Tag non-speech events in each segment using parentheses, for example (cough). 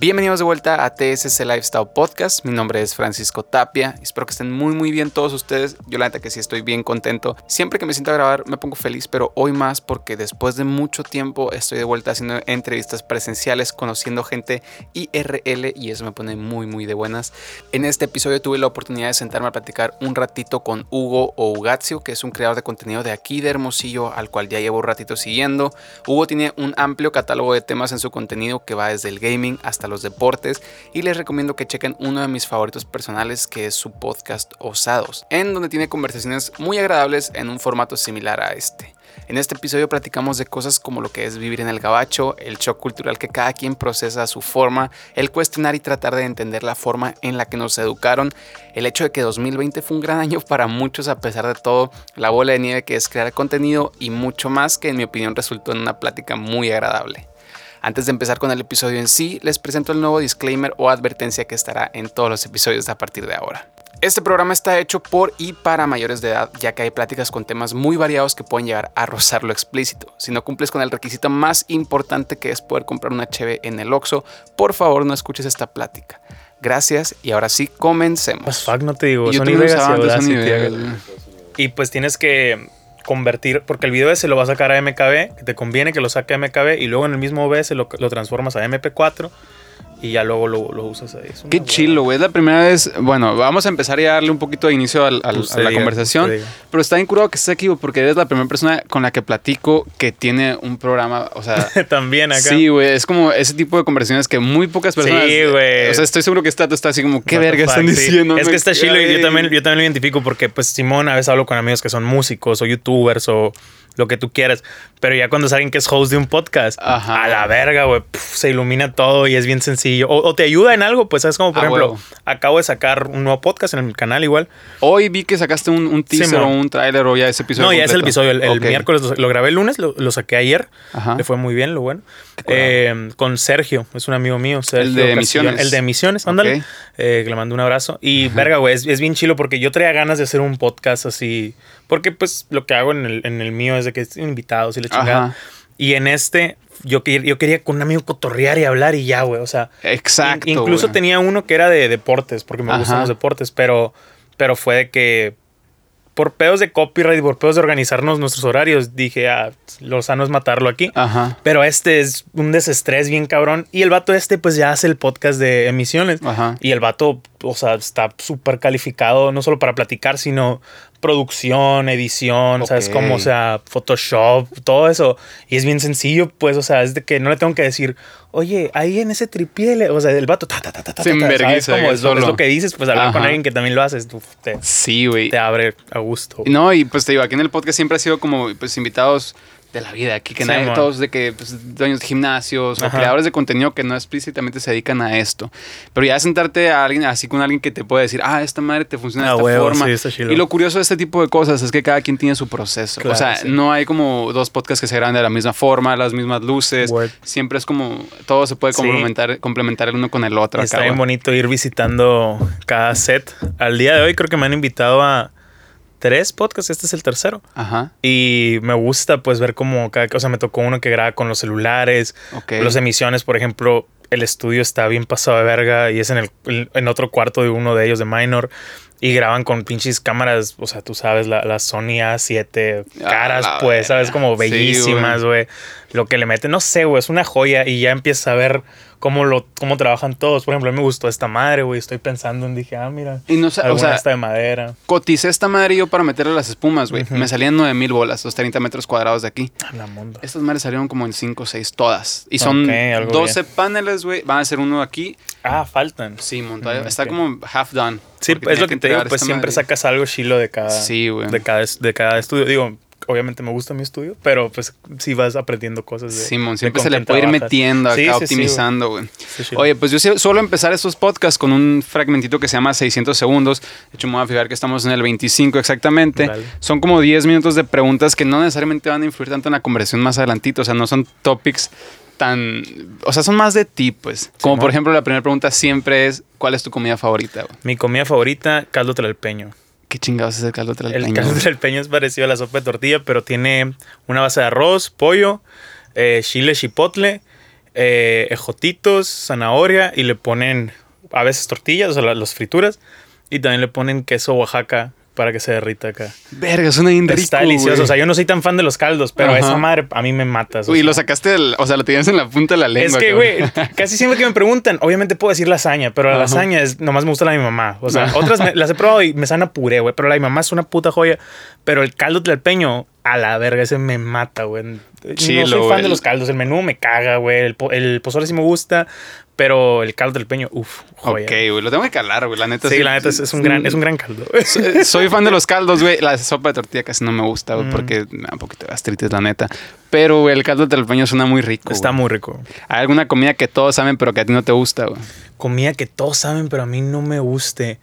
Bienvenidos de vuelta a TSC Lifestyle Podcast. Mi nombre es Francisco Tapia. Espero que estén muy muy bien todos ustedes. Yo la neta que sí estoy bien contento. Siempre que me siento a grabar me pongo feliz, pero hoy más porque después de mucho tiempo estoy de vuelta haciendo entrevistas presenciales, conociendo gente IRL y eso me pone muy muy de buenas. En este episodio tuve la oportunidad de sentarme a platicar un ratito con Hugo o Ugazio, que es un creador de contenido de aquí de Hermosillo, al cual ya llevo un ratito siguiendo. Hugo tiene un amplio catálogo de temas en su contenido que va desde el gaming hasta los deportes y les recomiendo que chequen uno de mis favoritos personales que es su podcast Osados, en donde tiene conversaciones muy agradables en un formato similar a este. En este episodio platicamos de cosas como lo que es vivir en el gabacho, el shock cultural que cada quien procesa a su forma, el cuestionar y tratar de entender la forma en la que nos educaron, el hecho de que 2020 fue un gran año para muchos a pesar de todo, la bola de nieve que es crear contenido y mucho más que en mi opinión resultó en una plática muy agradable. Antes de empezar con el episodio en sí, les presento el nuevo disclaimer o advertencia que estará en todos los episodios a partir de ahora. Este programa está hecho por y para mayores de edad, ya que hay pláticas con temas muy variados que pueden llegar a rozar lo explícito. Si no cumples con el requisito más importante que es poder comprar una cheve en el Oxxo, por favor no escuches esta plática. Gracias y ahora sí comencemos. Pues fuck, no te digo, Yo son tengo ideas esa banda, son y ideas. Y pues tienes que convertir, porque el video ese lo va a sacar a MKB, que te conviene que lo saque a MKB y luego en el mismo OBS lo, lo transformas a MP4 y ya luego lo, lo usas ahí. Qué chilo, güey. Es la primera vez. Bueno, vamos a empezar ya a darle un poquito de inicio al- al- Usted a la diga, conversación. Pero está bien curado que estés aquí, güey, porque eres la primera persona con la que platico que tiene un programa. O sea, (laughs) También acá. sí, güey. Es como ese tipo de conversaciones que muy pocas personas. Sí, güey. O sea, estoy seguro que este dato está así como, ¿qué What verga están sí. diciendo? Es que está chilo y yo también, yo también lo identifico porque pues Simón a veces hablo con amigos que son músicos o youtubers o lo que tú quieras, pero ya cuando es alguien que es host de un podcast, Ajá. a la verga, güey, se ilumina todo y es bien sencillo. O, o te ayuda en algo, pues es como, por Ah, ejemplo, huevo. acabo de sacar un nuevo podcast en el canal igual. Hoy vi que sacaste un, un teaser Simón. o un tráiler o ya ese episodio. No, ya es el completo. episodio. El, el Ok. miércoles lo, lo grabé el lunes, lo, lo saqué ayer. Ajá. Le fue muy bien, lo bueno. Eh, con Sergio, es un amigo mío. Sergio de Castillón. Emisiones. El de Emisiones, ándale. Ok. Eh, le mando un abrazo. Y verga, güey, es, es bien chilo porque yo traía ganas de hacer un podcast así. Porque pues lo que hago en el, en el mío es de que es invitados y le chingada. Ajá. Y en este, yo, yo quería con un amigo cotorrear y hablar y ya, güey. O sea, Exacto. In- incluso güey. tenía uno que era de deportes, porque me gustan los deportes, pero, pero fue de que por pedos de copyright y por pedos de organizarnos nuestros horarios, dije, ah, lo sano es matarlo aquí. Ajá. Pero este es un desestrés bien cabrón. Y el vato este, pues ya hace el podcast de emisiones. Ajá. Y el vato, o sea, está súper calificado, no solo para platicar, sino producción, edición, ¿sabes Ok. cómo? O sea, Photoshop, todo eso. Y es bien sencillo, pues, o sea, es de que no le tengo que decir, oye, ahí en ese tripié, le-", o sea, el vato, ta, ta, ta, ta, Se ¿sabes enverguiza Es, lo- es lo que dices, pues hablar con Ajá. alguien que también lo haces, tú, te, Sí, güey. te abre a gusto. No, y pues te digo, aquí en el podcast siempre ha sido como pues invitados de la vida aquí, que Sí, nadie, todos de que pues, dueños de gimnasios o creadores de contenido que no explícitamente se dedican a esto. Pero ya sentarte a alguien así con alguien que te puede decir, ah, esta madre te funciona de Ah, esta huevo, forma. sí, está y lo curioso de este tipo de cosas es que cada quien tiene su proceso. Claro, o sea, sí. no hay como dos podcasts que se graban de la misma forma, las mismas luces. Word. Siempre es como todo se puede complementar, complementar el uno con el otro. Está acá, bien bonito ir visitando cada set. Al día de hoy creo que me han invitado a tres podcasts, este es el tercero. Ajá. Y me gusta pues ver cómo cada cosa me tocó uno que graba con los celulares, Ok. las emisiones, por ejemplo, el estudio está bien pasado de verga y es en, el, en otro cuarto de uno de ellos de Minor y graban con pinches cámaras, o sea, tú sabes, la, la Sony A7 Ah, caras, pues, sabes, como bellísimas, güey. Lo que le meten, no sé, güey, es una joya y ya empiezas a ver cómo lo cómo trabajan todos. Por ejemplo, a mí me gustó esta madre, güey. Estoy pensando en, dije, ah, mira, Y no sé, o sea, esta de madera. coticé esta madre yo para meterle las espumas, güey. Me salían 9000 bolas, los 30 metros cuadrados de aquí. A la monda. Estas madres salieron como en 5 o 6 todas. Y son Ok, algo 12 paneles, güey. Van a ser uno aquí. Ah, faltan. Sí, montado. Mm, Está como half done. Sí, es lo que te digo, pues siempre madre. sacas algo chilo de cada, Sí, güey. de cada, de cada estudio. Digo, obviamente me gusta mi estudio, pero pues sí vas aprendiendo cosas de. Simón, siempre se le puede ir metiendo acá, Sí, sí, optimizando, güey. Sí, sí. Oye, pues yo suelo empezar estos podcasts con un fragmentito que se llama 600 segundos. De hecho, me voy a fijar que estamos en el 25 exactamente. Dale. Son como 10 minutos de preguntas que no necesariamente van a influir tanto en la conversación más adelantito. O sea, no son topics tan... O sea, son más de ti, pues. Como Simón. por ejemplo, la primera pregunta siempre es, ¿cuál es tu comida favorita, güey? Mi comida favorita, caldo tlalpeño. ¿Qué chingados es el caldo El tralpeño? caldo güey? tlalpeño es parecido a la sopa de tortilla, pero tiene una base de arroz, pollo, eh, chile chipotle, eh, ejotitos, zanahoria y le ponen a veces tortillas, o sea, la- las frituras. Y también le ponen queso Oaxaca para que se derrita acá. Verga, suena bien rico. Está delicioso. güey. O sea, yo no soy tan fan de los caldos, pero Ajá. esa madre a mí me mata. Uy, lo sacaste, del- o sea, lo tenías en la punta de la lengua. Es que, güey, casi siempre que me preguntan, obviamente puedo decir lasaña, pero la Ajá. lasaña es, nomás me gusta la de mi mamá. O sea, Ajá. otras me- las he probado y me sana puré, güey, pero la de mi mamá es una puta joya. Pero el caldo tlalpeño, a la verga, ese me mata, güey. Chilo, no soy fan de los caldos, el menú me caga, güey. El, po- el pozole sí me gusta, pero el caldo tlalpeño, uff, joya. Ok, güey, lo tengo que calar, güey, la neta. Sí, la neta es, es un gran, es un gran caldo. (laughs) Soy- Soy fan de los caldos, güey. La sopa de tortilla casi no me gusta, güey, Mm. porque me da un poquito de gastritis, la neta. Pero, güey, el caldo de talpeño suena muy rico. Está güey. muy rico. ¿Hay alguna comida que todos saben, pero que a ti no te gusta, güey? Comida que todos saben, pero a mí no me guste.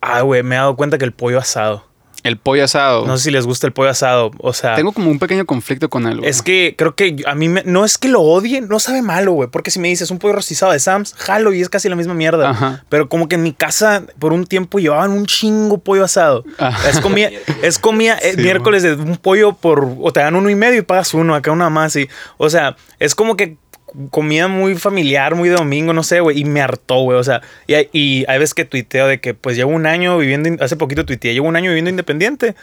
Ah, güey, me he dado cuenta que el pollo asado. El pollo asado. No sé si les gusta el pollo asado. O sea, Tengo como un pequeño conflicto con él, güey. es que creo que a mí me- no es que lo odie, no sabe malo, güey. Porque si me dices un pollo rostizado de Sam's, jalo y es casi la misma mierda. Ajá. Pero como que en mi casa por un tiempo llevaban un chingo pollo asado. Ajá. Es comida, (laughs) es comida eh, Sí, miércoles de un pollo por. O te dan uno y medio y pagas uno, acá una más. Y, o sea, es como que comida muy familiar, muy de domingo, no sé, güey. Y me hartó, güey. O sea, y, hay- y hay veces que tuiteo de que pues llevo un año viviendo, hace poquito tuiteé, llevo un año viviendo independiente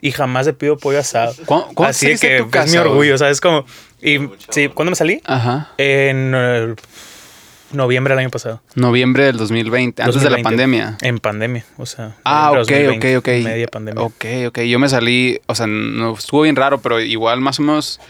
y jamás he pedido pollo asado. ¿Cuándo- cuándo Así que tu es mi orgullo, ¿sabes? Como. Y sí, ¿cuándo me salí? Ajá. En eh, noviembre del año pasado. Noviembre del 2020, antes de la 2020. pandemia. En pandemia, o sea. Ah, ok, noviembre ok, 2020, ok. Media pandemia. Ok, ok. Yo me salí, o sea, no estuvo bien raro, pero igual más o menos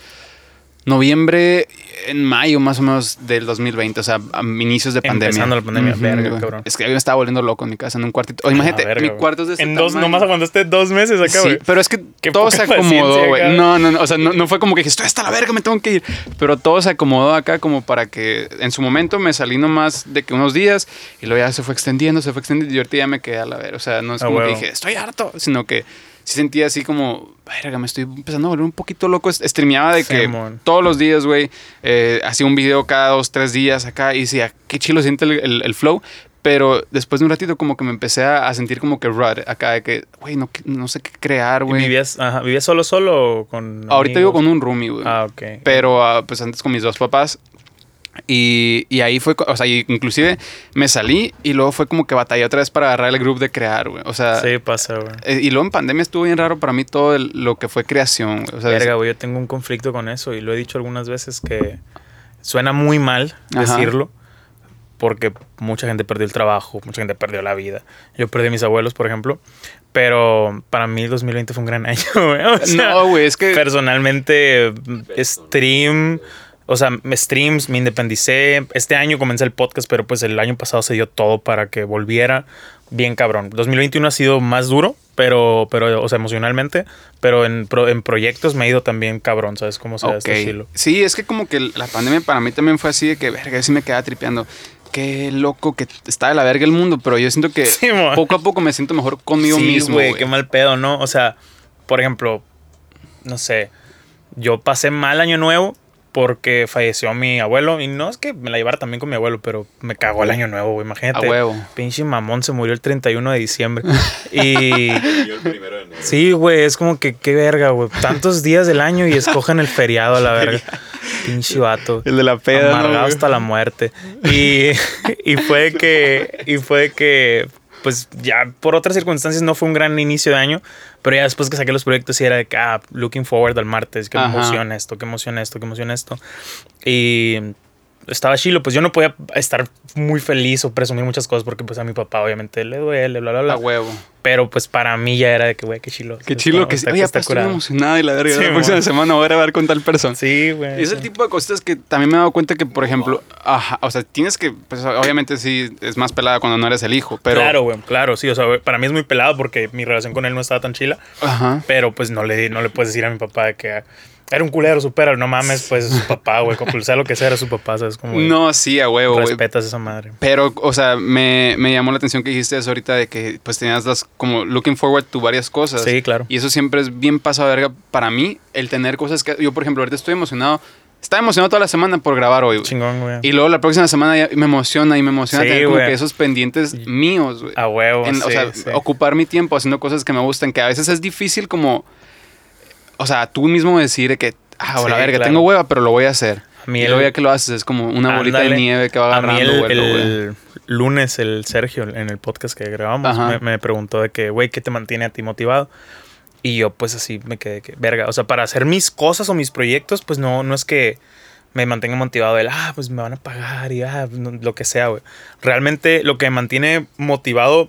noviembre, en mayo más o menos del 2020, o sea, a inicios de pandemia. Empezando la pandemia, verga, güey. cabrón. Es que yo me estaba volviendo loco en mi casa, en un cuartito. O imagínate, Ah, verga, mi cuarto es de este En dos, tamaño. nomás aguantaste dos meses acá, Sí, güey. pero es que Qué todo se acomodó, güey. No, no, no, o sea, no, no fue como que dije, estoy hasta la verga, me tengo que ir. Pero todo se acomodó acá como para que en su momento me salí nomás de que unos días y luego ya se fue extendiendo, se fue extendiendo y ahorita ya me quedé a la verga. O sea, no es Ah, como que dije, estoy harto, sino que sí sentía así como, verga, me estoy empezando a volver un poquito loco. Streameaba de que Simón. todos los días, güey, eh, hacía un video cada dos, tres días acá y decía, qué chilo siente el, el- el flow. Pero después de un ratito como que me empecé a, a sentir como que rut acá de que, güey, no, no sé qué crear, ¿Y güey. ¿Vivías, ajá, ¿Vivías solo solo o con Ahorita vivo con un roomie, güey. Ah, ok. Pero ah, pues antes con mis dos papás. Y, y ahí fue, o sea, inclusive me salí y luego fue como que batallé otra vez para agarrar el grupo de crear, güey. O sea, Sí, pasa, güey. eh, y luego en pandemia estuvo bien raro para mí todo el- lo que fue creación, güey. O sea, Verga, güey, yo tengo un conflicto con eso y lo he dicho algunas veces que suena muy mal Ajá. decirlo porque mucha gente perdió el trabajo, mucha gente perdió la vida. Yo perdí a mis abuelos, por ejemplo, pero para mí el 2020 fue un gran (laughs) año, güey. O sea, no, güey, es que... personalmente stream, o sea, streams, me independicé. Este año comencé el podcast, pero pues el año pasado se dio todo para que volviera bien cabrón. 2021 ha sido más duro, pero, pero o sea, emocionalmente, pero en, pro- en proyectos me ha ido también cabrón, ¿sabes cómo se este Ok. estilo? Sí, es que como que la pandemia para mí también fue así de que, verga, sí me quedaba tripeando. Qué loco que está de la verga el mundo, pero yo siento que (laughs) Sí, poco a poco me siento mejor conmigo sí, mismo, güey. qué mal pedo, ¿no? O sea, por ejemplo, no sé, yo pasé mal año nuevo porque falleció mi abuelo y no es que me la llevara también con mi abuelo, pero me cagó el año nuevo, güey, A imagínate. huevo. Pinche mamón se murió el 31 de diciembre. (laughs) y Yo el primero de enero. sí, güey, es como que qué verga, güey. Tantos días del año y escogen el feriado a la verga. (laughs) Pinche vato. El de la peda. ¿no, Amargado hasta la muerte. Y, (laughs) y fue que. Y fue que. Pues ya por otras circunstancias no fue un gran inicio de año, pero ya después que saqué los proyectos sí era de que, ah, looking forward al martes, Ajá. emociona esto, que emociona esto, que emociona esto. Y estaba chilo, pues yo no podía estar muy feliz o presumir muchas cosas porque pues a mi papá obviamente le duele, bla, bla, bla. A huevo. Pero pues para mí ya era de que, güey, qué chilo. Qué chilo que sí. está- Oye, está estoy emocionado y la verga. Sí, la próxima semana voy a grabar con tal persona. Sí, güey. Es el tipo de cositas que también me he dado cuenta que, por ejemplo, ajá, o sea, tienes que, pues obviamente sí, es más pelada cuando no eres el hijo, pero... Claro, güey, claro, sí. O sea, para mí es muy pelado porque mi relación con él no estaba tan chila. Ajá. Pero pues no le, no le puedes decir a mi papá que era un culero, supera, no mames, pues es su papá, güey. (laughs) Sea lo que sea, era su papá, ¿sabes? Como güey, No, sí, a huevo, güey. respetas a esa madre. Pero, o sea, me, me llamó la atención que dijiste eso ahorita de que pues tenías las como looking forward to varias cosas. Sí, claro. Y eso siempre es bien pasado verga para mí, el tener cosas que... Yo, por ejemplo, ahorita estoy emocionado. Estaba emocionado toda la semana por grabar hoy, güey. Chingón, güey. Y luego la próxima semana ya me emociona y me emociona Sí, tener como que esos pendientes míos, güey. A huevo, En- o sí, sea, sí. ocupar mi tiempo haciendo cosas que me gustan, que a veces es difícil como, o sea, tú mismo decir que, ah, o la Sí, verga, claro. tengo hueva, pero lo voy a hacer. mí y luego ya que lo haces es como una bolita de nieve que va A mí agarrando el, vuelo, el lunes, el Sergio, en el podcast que grabamos, me, me preguntó de que, güey, ¿qué te mantiene a ti motivado? Y yo, pues así me quedé que, verga. O sea, para hacer mis cosas o mis proyectos, pues no, no es que me mantenga motivado el, ah, pues me van a pagar y ah, no- lo que sea, güey. Realmente lo que me mantiene motivado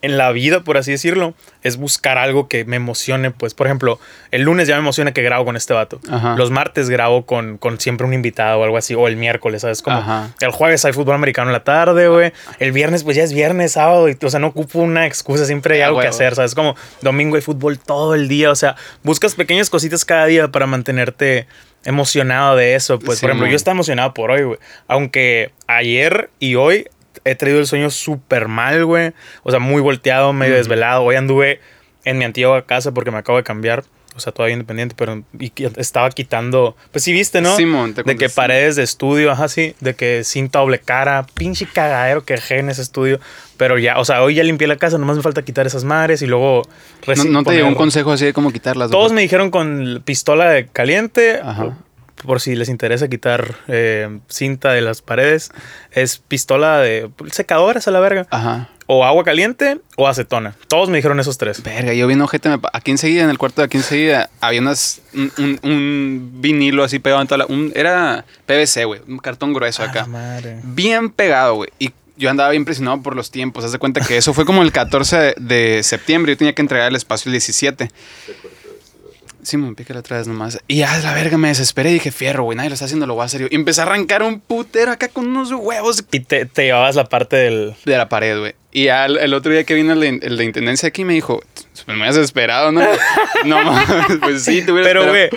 en la vida, por así decirlo, es buscar algo que me emocione. Pues, por ejemplo, el lunes ya me emociona que grabo con este vato. Ajá. Los martes grabo con, con siempre un invitado o algo así. O el miércoles, ¿sabes? Como Ajá. el jueves hay fútbol americano en la tarde, güey. El viernes, pues ya es viernes, sábado. Y, o sea, no ocupo una excusa. Siempre hay Ah, algo que hacer, ¿sabes? Como domingo hay fútbol todo el día. O sea, buscas pequeñas cositas cada día para mantenerte emocionado de eso. Pues, Sí, por ejemplo, yo estaba emocionado por hoy, güey. Aunque ayer y hoy he traído el sueño súper mal, güey. O sea, muy volteado, medio desvelado. Hoy anduve en mi antigua casa porque me acabo de cambiar. O sea, todavía independiente, pero y estaba quitando. Pues sí, viste, ¿no? Simón, te de que paredes de estudio, ajá, sí. De que cinta doble cara, pinche cagadero que dejé en ese estudio. Pero ya, o sea, hoy ya limpié la casa, nomás me falta quitar esas madres y luego. ¿No, no te llegó un consejo así de cómo quitarlas? Todos me dijeron con pistola de caliente. Ajá. Por si les interesa quitar eh, cinta de las paredes, es pistola de secadoras a la verga. Ajá. O agua caliente o acetona. Todos me dijeron esos tres. Verga, yo vi un ojete. me pa- Aquí enseguida, en el cuarto de aquí enseguida, había unas, un, un- un vinilo así pegado en toda la. un- era PVC, güey. Un cartón grueso Ah, acá. madre. Bien pegado, güey. Y yo andaba bien impresionado por los tiempos. Haz de cuenta que eso fue como el 14 de, de septiembre. Yo tenía que entregar el espacio el 17. Sí, me piqué la otra vez nomás. Y a la verga me desesperé y dije, fierro, güey, nadie lo está haciendo, lo voy a hacer yo. Y empecé a arrancar un putero acá con unos huevos Y te, te llevabas la parte del. de la pared, güey. Y al- el otro día que vino el de, el de intendencia aquí me dijo, pues me has desesperado, ¿no? (laughs) no pues sí, te Pero, esperado. güey.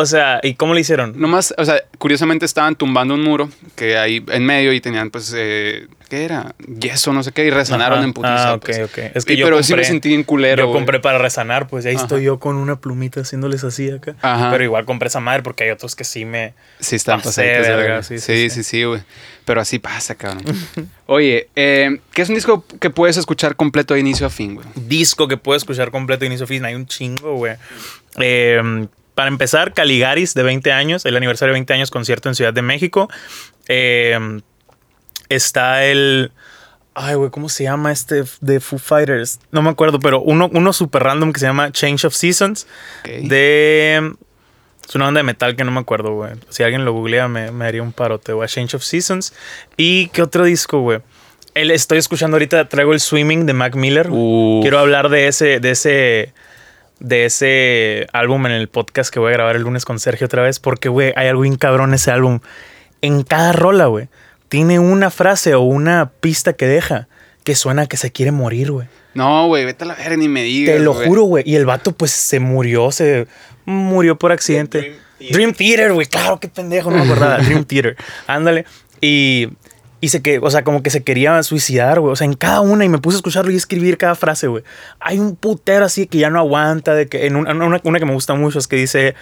O sea, ¿y cómo le hicieron? Nomás, o sea, curiosamente estaban tumbando un muro que hay en medio y tenían, pues, eh, ¿qué era? Yeso, no sé qué, y resanaron Ajá. en putiza. Ah, ok, pues. ok. Es que Y- yo pero sí me compré- sentí bien culero. Yo güey. compré para resanar, pues ahí Ajá. estoy yo con una plumita haciéndoles así acá. Ajá. Pero igual compré esa madre porque hay otros que sí me. Sí, están Pasé, pasaditos de verga, sí, Sí, sí, sí, sí, güey. Pero así pasa, cabrón. (laughs) Oye, eh, ¿qué es un disco que puedes escuchar completo de inicio a fin, güey? disco que puedo escuchar completo de inicio a fin. Hay un chingo, güey. Eh, para empezar, Caligaris de 20 años, el aniversario de 20 años, concierto en Ciudad de México. Eh, está el. Ay, güey, ¿cómo se llama este de Foo Fighters? No me acuerdo, pero uno, uno super random que se llama Change of Seasons. De. Es una banda de metal que no me acuerdo, güey. Si alguien lo googlea, me, me haría un parote, güey. Change of Seasons. ¿Y qué otro disco, güey? El, estoy escuchando ahorita, traigo el Swimming de Mac Miller. Uf. Quiero hablar de ese, de ese, de ese álbum en el podcast que voy a grabar el lunes con Sergio otra vez, porque, güey, hay algo bien cabrón en ese álbum. En cada rola, güey, tiene una frase o una pista que deja que suena a que se quiere morir, güey. No, güey, vete a la verga, ni me digas. Te lo juro, güey. Y el vato, pues, se murió, se murió por accidente. Dream Theater. Dream Theater, güey. Claro, qué pendejo, no me acordaba. (laughs) Dream Theater. Ándale. Y, y se que, o sea, como que se quería suicidar, güey. O sea, en cada una. Y me puse a escucharlo y escribir cada frase, güey. Hay un putero así que ya no aguanta. De que en una, una, una que me gusta mucho es que dice.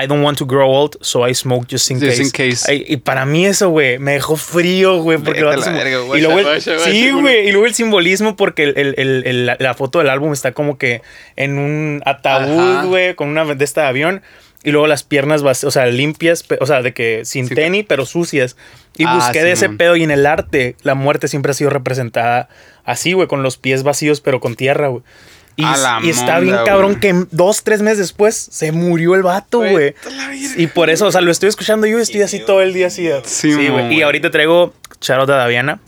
I don't want to grow old, so I smoke just in Just case. in case. Ay, y para mí eso, güey, me dejó frío, güey. Porque Vete el a vato la se- verga, y luego el- guacha, guacha, Sí, güey. Y luego el simbolismo, porque el- el- la, la foto del álbum está como que en un ataúd, güey, con una de esta avión. Y luego las piernas, o sea, limpias, o sea, de que sin Sí. tenis, pero sucias. Y Ah, busqué de ese pedo y en el arte la muerte siempre ha sido representada así, güey, con los pies vacíos, pero con tierra, güey. Y, está monda, bien cabrón que dos, tres meses después se murió el vato, güey. Y por eso, o sea, lo estoy escuchando yo y estoy así todo el día así. Sí, Sí, güey. güey. Y ahorita traigo Charlotte Daviana.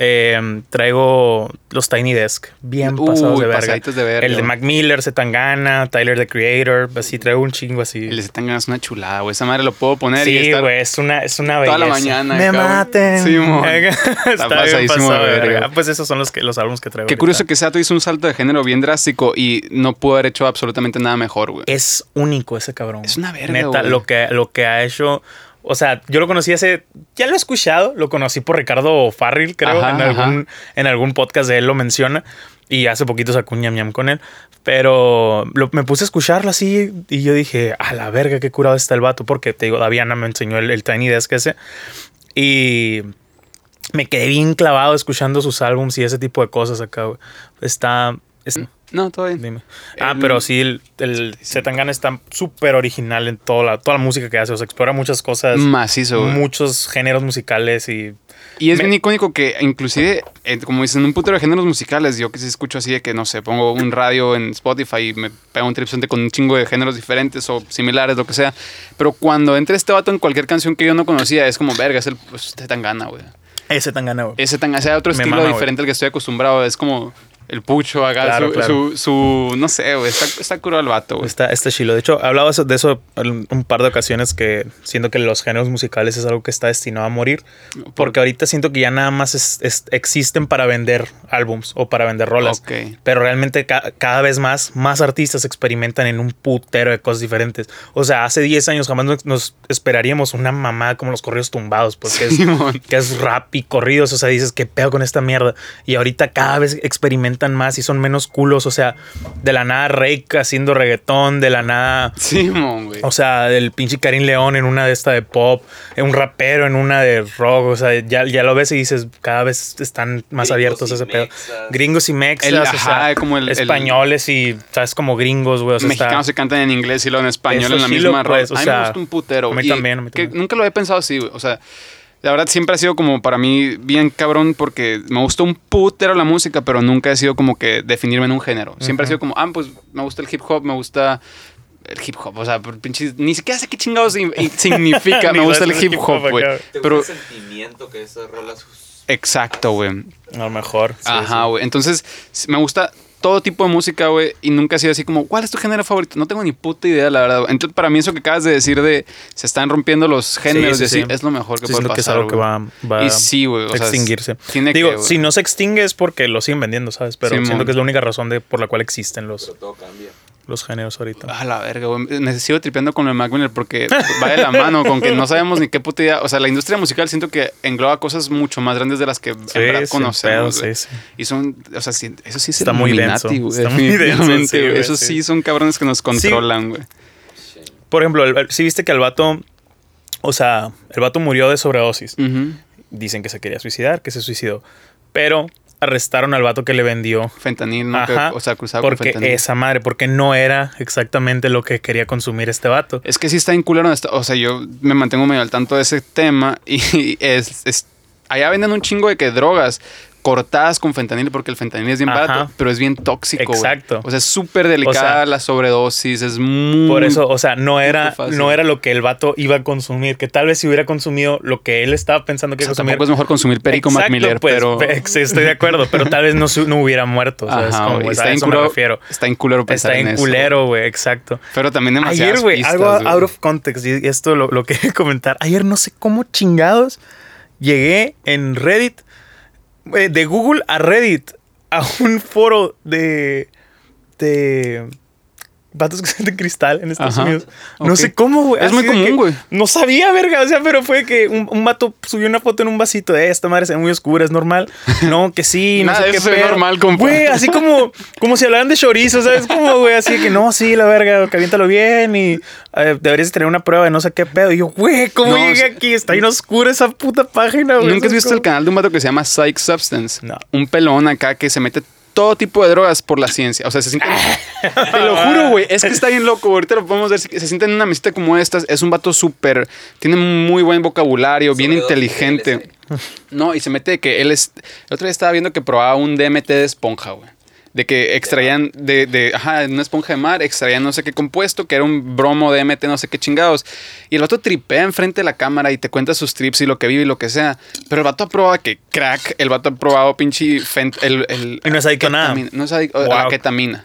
Eh, traigo los Tiny Desk, bien Uy, pasados de verga. de verga, El de. Mac Miller, Zetangana, Tyler the Creator, así traigo un chingo así. El de Zetangana es una chulada, güey. Esa madre lo puedo poner y Sí, estar... güey, es una, es una toda belleza. la mañana, Me cabrón. maten. Sí, mon. (laughs) Está, bien pasadísimo de de verga. verga. Pues esos son los, que, los álbumes que traigo. Qué ahorita. curioso que Sato hizo un salto de género bien drástico y no pudo haber hecho absolutamente nada mejor, güey. Es único ese cabrón. Es una verga, Neta, güey. lo que, lo que ha hecho. O sea, yo lo conocí hace. Ya lo he escuchado. Lo conocí por Ricardo Farril, creo. Ajá, en, ajá. algún, en algún podcast de él lo menciona. Y hace poquito sacó un ñam ñam con él. Pero lo- me puse a escucharlo así. Y yo dije, a la verga, qué curado está el vato. Porque te digo, Daviana me enseñó el, el Tiny Desk ese. Y me quedé bien clavado escuchando sus álbums y ese tipo de cosas acá, güey. Está. No, todo bien. Dime. Ah, El- pero sí, el, el Zetangana está súper original en toda la, toda la música que hace. O sea, explora muchas cosas, Macizo, güey. muchos géneros musicales y. Y es Me- bien icónico que inclusive, eh, como dicen, un putero de géneros musicales, yo que sí escucho así de que, no sé, pongo un radio en Spotify y me pego un trip con un chingo de géneros diferentes o similares, lo que sea. Pero cuando entra este vato en cualquier canción que yo no conocía, es como, verga, es el pues, tan gana, güey. Ese Zetangana, güey. Ese tan sea otro Me estilo mama, diferente al que estoy acostumbrado. Es como el pucho, acá, Claro, su, claro. Su, su- no sé, güey. Está, está curo el vato, güey. Está, está chilo. De hecho, hablaba de eso un par de ocasiones que siento que los géneros musicales es algo que está destinado a morir. Porque ahorita siento que ya nada más es- es- existen para vender álbums o para vender rolas. Pero realmente ca- cada vez más, más artistas experimentan en un putero de cosas diferentes. O sea, hace 10 años jamás nos, nos esperaríamos una mamá como los corridos tumbados. Porque es, que es rap y corridos, o sea, dices, ¿qué pedo con esta mierda? Y ahorita cada vez experimentan más y son menos culos, o sea, de la nada Rake haciendo reggaetón, de la nada, Simón, güey. o sea, del pinche Karim León en una de esta de pop, un rapero en una de rock, o sea, ya, ya lo ves y dices, cada vez están más Gringos abiertos a ese pedo. Gringos y mexas, El- o ajá, sea, como el- el- españoles y, sabes, como gringos, güey, o sea, Mexicanos se cantan en inglés y luego en español en la misma pues, rola. o A mí me gusta un putero. a mí también, a mí que también. nunca lo había pensado así, güey. O sea, la verdad siempre ha sido como para mí bien cabrón porque me gusta un putero la música, pero nunca he sido como que definirme en un género. Siempre ha sido como, ah, pues me gusta el hip hop, me gusta el hip hop. O sea, por pinches- ni siquiera sé qué chingados (laughs) significa. Ni me gusta el hip hop, güey. acá. ¿Te Pero, el sentimiento que esas rolas exacto, güey. A lo mejor. sí, Ajá, sí. güey. Entonces, me gusta todo tipo de música, güey. Y nunca ha sido así como, ¿cuál es tu género favorito? No tengo ni puta idea, la verdad. Entonces, para mí eso que acabas de decir de se están rompiendo los géneros Sí, es lo mejor que Sí, puede siento pasar, que es algo que va, va Y sí, güey, o a sea, extinguirse. tiene Digo, que, si no se extingue es porque lo siguen vendiendo, ¿sabes? Pero siento que es la única razón de, por la cual existen los, pero todo cambia? Los géneros ahorita. A la verga, güey. Me sigo tripeando con el Mac Miller porque va de la mano con que no sabemos ni qué puta idea. O sea, la industria musical siento que engloba cosas mucho más grandes de las que en verdad sin conocemos. pedo, güey. sí, sí. Y son, o sea, sí, eso sí es Está muy denso, güey, está muy denso, sí, güey. güey, Esos sí. son cabrones que nos controlan, güey. Por ejemplo, el- sí viste que el vato, o sea, el vato murió de sobredosis. Dicen que se quería suicidar, que se suicidó. Pero arrestaron al vato que le vendió. Fentanil, ¿no? Que- Ajá, o sea, cruzado con porque fentanil. esa madre, porque no era exactamente lo que quería consumir este vato. Es que sí está en culero. O sea, yo me mantengo medio al tanto de ese tema y (laughs) es, es- allá venden un chingo de que drogas cortadas con fentanil porque el fentanil es bien Ajá. barato, pero es bien tóxico. Exacto. O sea, es súper delicada O sea, la sobredosis, es muy... Por eso, o sea, no era, no era lo que el vato iba a consumir. Que tal vez si hubiera consumido lo que él estaba pensando que O sea, iba a consumir. tampoco es mejor consumir perico Mac Exacto, Miller, pues, pero... estoy de acuerdo, pero tal vez no, hubiera muerto. o sea, es como, pues, está a en eso me refiero. está en culero pensar Está en culero, güey, exacto. Pero también Ayer, güey, algo out of context, y esto lo, lo quería (laughs) comentar. Ayer no sé cómo chingados llegué en Reddit, de Google a Reddit, a un foro de. de. Vatos de cristal en Estados Ajá, Unidos. No sé cómo, güey. Es muy así de común, que- güey. No sabía, verga. O sea, pero fue que un, un vato subió una foto en un vasito de "Eh, esta madre se ve muy oscura, es normal. (laughs) No, que sí, no Nada sé de qué eso es pedo. normal, compa. Güey, así como, como si hablaran de chorizo, ¿sabes? Como, güey, así de que no, sí, la verga, caliéntalo bien y eh, deberías tener una prueba de no sé qué pedo. Y yo, güey, ¿cómo No, llegué aquí? Está bien oscura esa puta página, güey. ¿Nunca has ¿sabes visto el canal de un vato que se llama Psych Substance? No. Un pelón acá que se mete todo tipo de drogas por la ciencia. O sea, se siente... (laughs) Te lo juro, güey. Es que está bien loco. Ahorita lo podemos ver. Se siente en una mesita como estas. Es un vato súper... Tiene muy buen vocabulario, bien inteligente. LSD. No, y se mete que él es... El otro día estaba viendo que probaba un DMT de esponja, güey. De que extraían de, de, ajá, de una esponja de mar, extraían no sé qué compuesto, que era un bromo DMT, no sé qué chingados. Y el vato tripea enfrente de la cámara y te cuenta sus trips y lo que vive y lo que sea. Pero el vato ha probado que crack, el vato ha probado pinche fent, el, el- Y no es adicto a nada. No es adicto a la ketamina.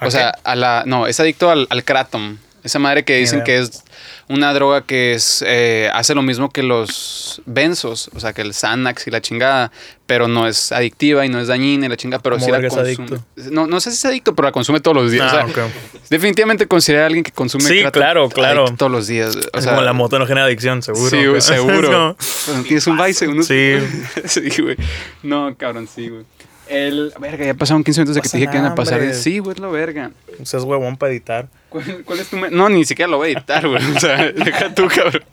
¿A O sea, a la. No, es adicto al, al kratom. Esa madre que dicen que es una droga que es eh, hace lo mismo que los benzos, o sea, que el Xanax y la chingada, pero no es adictiva y no es dañina y la chingada, pero ¿Cómo sí la consume. No, no sé si es adicto, pero la consume todos los días. Ah, o sea, ok. Definitivamente considera a alguien que consume Sí, claro, claro. todos los días. O es sea, como la moto no genera adicción, seguro. Sí, güey, (laughs) seguro. Cuando tienes un vice, uno. Sí. (laughs) sí, güey. No, cabrón, sí, güey. El. Verga, ya pasaron 15 minutos de que te dije que iban a pasar. hombre. Sí, güey, es lo verga. Seas huevón para editar. ¿Cuál, cuál es tu No, ni siquiera lo voy a editar, güey. O sea, (laughs) deja tú, cabrón.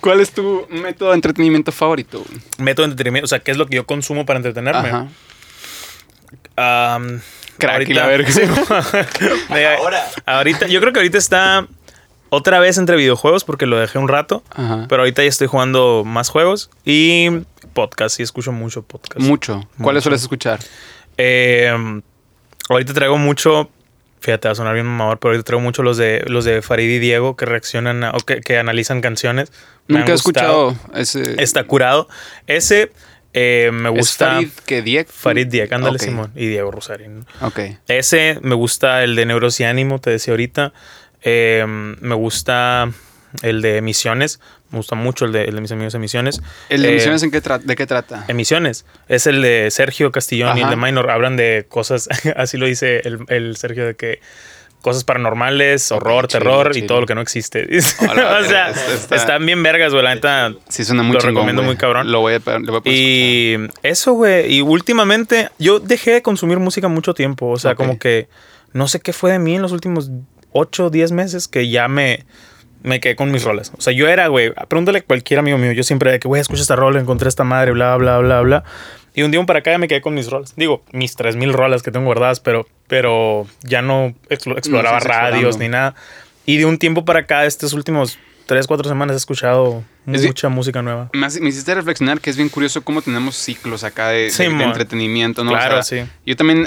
¿Cuál es tu método de entretenimiento favorito? güey? Método de entretenimiento, o sea, ¿qué es lo que yo consumo para entretenerme? Ajá. Am, Crack y la ahorita, verga. (laughs) (laughs) Ahora. ahorita, yo creo que ahorita está otra vez entre videojuegos porque lo dejé un rato. Ajá. Pero ahorita ya estoy jugando más juegos y podcast. Y escucho mucho podcast. Mucho. ¿Cuáles sueles escuchar? Eh, ahorita traigo mucho. Fíjate, va a sonar bien mamador, pero ahorita traigo mucho los de los de Farid y Diego que reaccionan a- o que, que analizan canciones. Me Nunca he escuchado ese. Está curado. Ese eh, me ¿Es gusta. Farid que Dieg? Farid Diego, ándale. Simón. Y Diego Rosarín. Ok. Ese me gusta el de Neuros y Ánimo, te decía ahorita. Eh, me gusta el de Emisiones. Me gusta mucho el de, el de mis amigos Emisiones. ¿El de Eh, misiones en qué de qué trata? Emisiones. Es el de Sergio Castillón y el de Minor. Hablan de cosas, (laughs) así lo dice el, el Sergio, de que cosas paranormales, horror, chido, terror y todo lo que no existe. (laughs) Hola, o sea, está- está- están bien vergas, güey. La neta. Sí, suena muy Lo chingón, recomiendo muy cabrón. Lo voy a, lo voy a poner Y eso, güey. Y últimamente yo dejé de consumir música mucho tiempo. O sea, como que no sé qué fue de mí en los últimos 8 o 10 meses que ya me, me quedé con mis rolas. O sea, yo era, güey, pregúntale a cualquier amigo mío. Yo siempre de que, güey, escucha esta rola, encontré esta madre, bla, bla, bla, bla. Y un día para acá ya me quedé con mis rolas. Digo, mis 3000 rolas que tengo guardadas, pero, pero ya no explo- exploraba radios ni nada. Y de un tiempo para acá, estos últimos 3, 4 semanas he escuchado Mucha música nueva. Me, hiciste reflexionar que es bien curioso cómo tenemos ciclos acá de, Sí, entretenimiento, ¿no? Claro, O sea, sí. Yo también,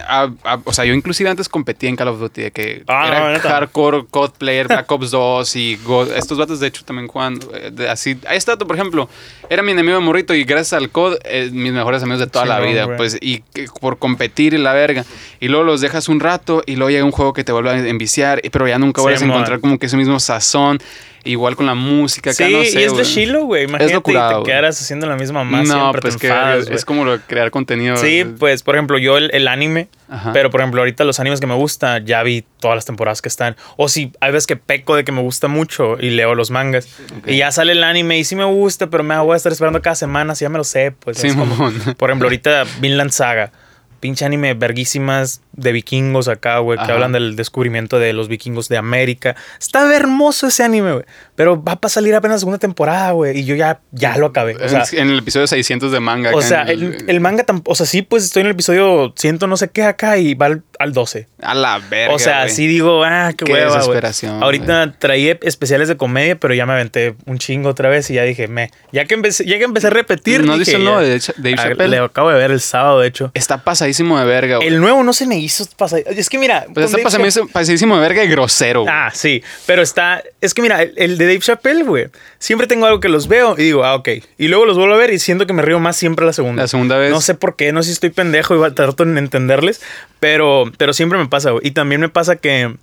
o sea, yo inclusive antes competía en Call of Duty, de que Ah, era no, hardcore, COD player, (laughs) Black Ops 2 y God. Estos vatos, de hecho, también juegan eh, de- así. Ahí está, por ejemplo, era mi enemigo de morrito y gracias al COD, eh, mis mejores amigos de toda la vida, pues, y que por competir y la verga. Y luego los dejas un rato y luego llega un juego que te vuelve a enviciar, pero ya nunca vuelves a encontrar como que ese mismo sazón. Igual con la música, acá Sí, no sé, y es de güey. Imagínate y curado, te quedaras haciendo la misma más no, siempre, pues te que es, como crear contenido. Sí, pues, por ejemplo, yo el, el anime, Ajá. pero por ejemplo, ahorita los animes que me gusta, ya vi todas las temporadas que están. O si hay veces que peco de que me gusta mucho y leo los mangas. Y ya sale el anime y sí me gusta, pero me voy a estar esperando cada semana, si ya me lo sé, pues. es como- por ejemplo, ahorita Vinland Saga. Pinche anime verguísimas de vikingos acá, güey, que hablan del descubrimiento de los vikingos de América. Está hermoso ese anime, güey. Pero va para salir apenas segunda temporada, güey. Y yo ya, ya lo acabé. O sea, en el episodio 600 de manga. o sea, en el, el manga tampoco. O sea, sí, pues estoy en el episodio ciento no sé qué acá y va al, al 12. A la verga. o sea, güey. sí digo, ah, qué, Qué hueva, desesperación, Ahorita traía especiales de comedia, pero ya me aventé un chingo otra vez y ya dije, me. Ya que empecé, ya que empecé a repetir. ¿No dije, dice el nuevo de Dave Ah, Chappelle? Le acabo de ver el sábado, de hecho. Está pasadísimo de verga, güey. El nuevo no se me hizo pasar. Es que mira. Pues está pasadísimo, pasadísimo de verga y grosero. güey. Ah, sí, pero está. Es que mira, el, el de Dave Chappelle, güey. Siempre tengo algo que los veo y digo, ah, ok. Y luego los vuelvo a ver y siento que me río más siempre la segunda. La segunda vez. No sé por qué, no sé si estoy pendejo y trato de entenderles, pero, pero siempre me pasa, güey. Y también me pasa que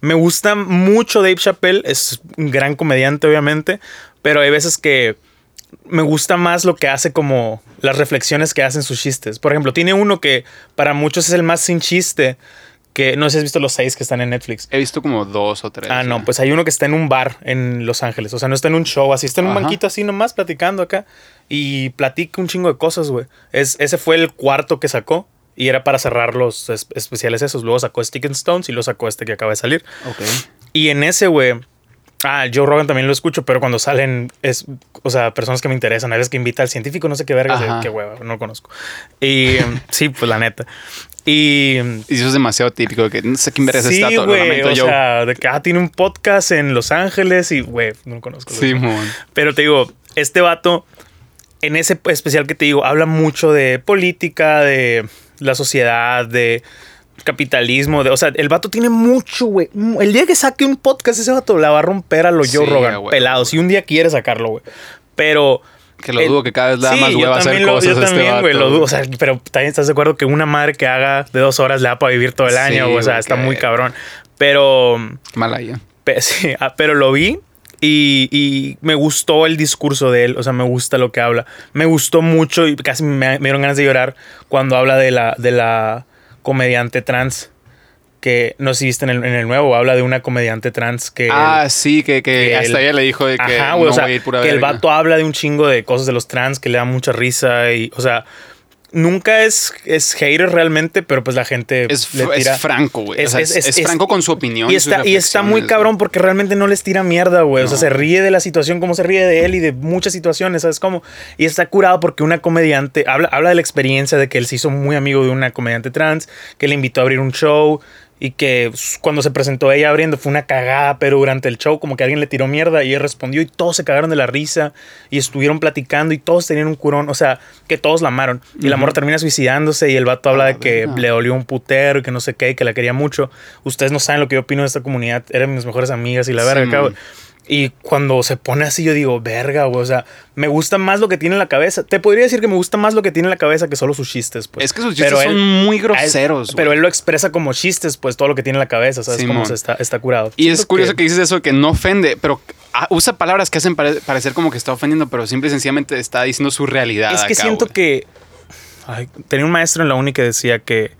me gusta mucho Dave Chappelle, es un gran comediante, obviamente, pero hay veces que me gusta más lo que hace como las reflexiones que hacen sus chistes. Por ejemplo, tiene uno que para muchos es el más sin chiste, que no sé si has visto los seis que están en Netflix. He visto como dos o tres. Ah, no, pues hay uno que está en un bar en Los Ángeles. O sea, no está en un show así, está en un Ajá. banquito así nomás platicando acá. Y platica un chingo de cosas, güey. Es, ese fue el cuarto que sacó. Y era para cerrar los es- especiales esos. Luego sacó Stick and Stones y luego sacó este que acaba de salir. Ok. Y en ese, güey. Ah, Joe Rogan también lo escucho, pero cuando salen, es, o sea, personas que me interesan. A veces que invita al científico, no sé qué Ajá. qué hueva, no lo conozco. Y (laughs) sí, pues la neta. Y Y eso es demasiado típico. Que no sé quién verga Sí. Lo güey. O yo. sea, de que ah, tiene un podcast en Los Ángeles y, güey, no lo conozco. Sí. Pero te digo, este vato, en ese especial que te digo, habla mucho de política, de la sociedad, de capitalismo. De, o sea, el vato tiene mucho, güey. El día que saque un podcast, ese vato la va a romper a lo Joe Sí, Rogan, güey. pelado. Si un día quiere sacarlo, güey. Pero. Que lo el- dudo que cada vez le da Sí, más yo hueva hacer lo- cosas Yo este también, güey, vato, lo dudo. O sea, pero también estás de acuerdo que una madre que haga de dos horas le da para vivir todo el Sí, año. O sea, está muy cabrón. Pero. Malaya. Pe- (laughs) sí, ah, pero lo vi y, y me gustó el discurso de él. O sea, me gusta lo que habla. Me gustó mucho y casi me, me dieron ganas de llorar cuando habla de la, de la comediante trans. Que no sé si viste en el, en el nuevo, habla de una comediante trans que. Ah, sí, que, que que hasta el- ella le dijo de que Ajá, güey. no o sea, voy a ir pura que el vato habla de un chingo de cosas de los trans que le da mucha risa y, o sea, nunca es, es hater realmente, pero pues la gente Es, le fr- tira. es franco, güey. O Es- sea, es- franco con su opinión. Y está, y está muy cabrón porque realmente no les tira mierda, güey. O sea, se ríe de la situación como se ríe de él y de muchas situaciones, ¿sabes cómo? Y está curado porque una comediante habla, habla de la experiencia de que él se hizo muy amigo de una comediante trans, que le invitó a abrir un show y que cuando se presentó ella abriendo fue una cagada, pero durante el show como que alguien le tiró mierda y él respondió y todos se cagaron de la risa y estuvieron platicando y todos tenían un curón, o sea, que todos la amaron. Y la morra termina suicidándose y el vato habla Ah, de que verga. le dolió un putero y que no sé qué, y que la quería mucho. Ustedes no saben lo que yo opino de esta comunidad, eran mis mejores amigas y la verga, Sí. Y cuando se pone así, yo digo, verga, güey. O sea, me gusta más lo que tiene en la cabeza. Te podría decir que me gusta más lo que tiene en la cabeza que solo sus chistes, pues. Es que sus chistes Pero son él- muy él- groseros. pero él lo expresa como chistes, pues todo lo que tiene en la cabeza, ¿sabes? Simón. Cómo se está, está curado. Y es curioso que... dices eso, que no ofende, pero ah, usa palabras que hacen pare- parecer como que está ofendiendo, pero simple y sencillamente está diciendo su realidad. Es que acá, siento que. ay, tenía un maestro en la uni que decía que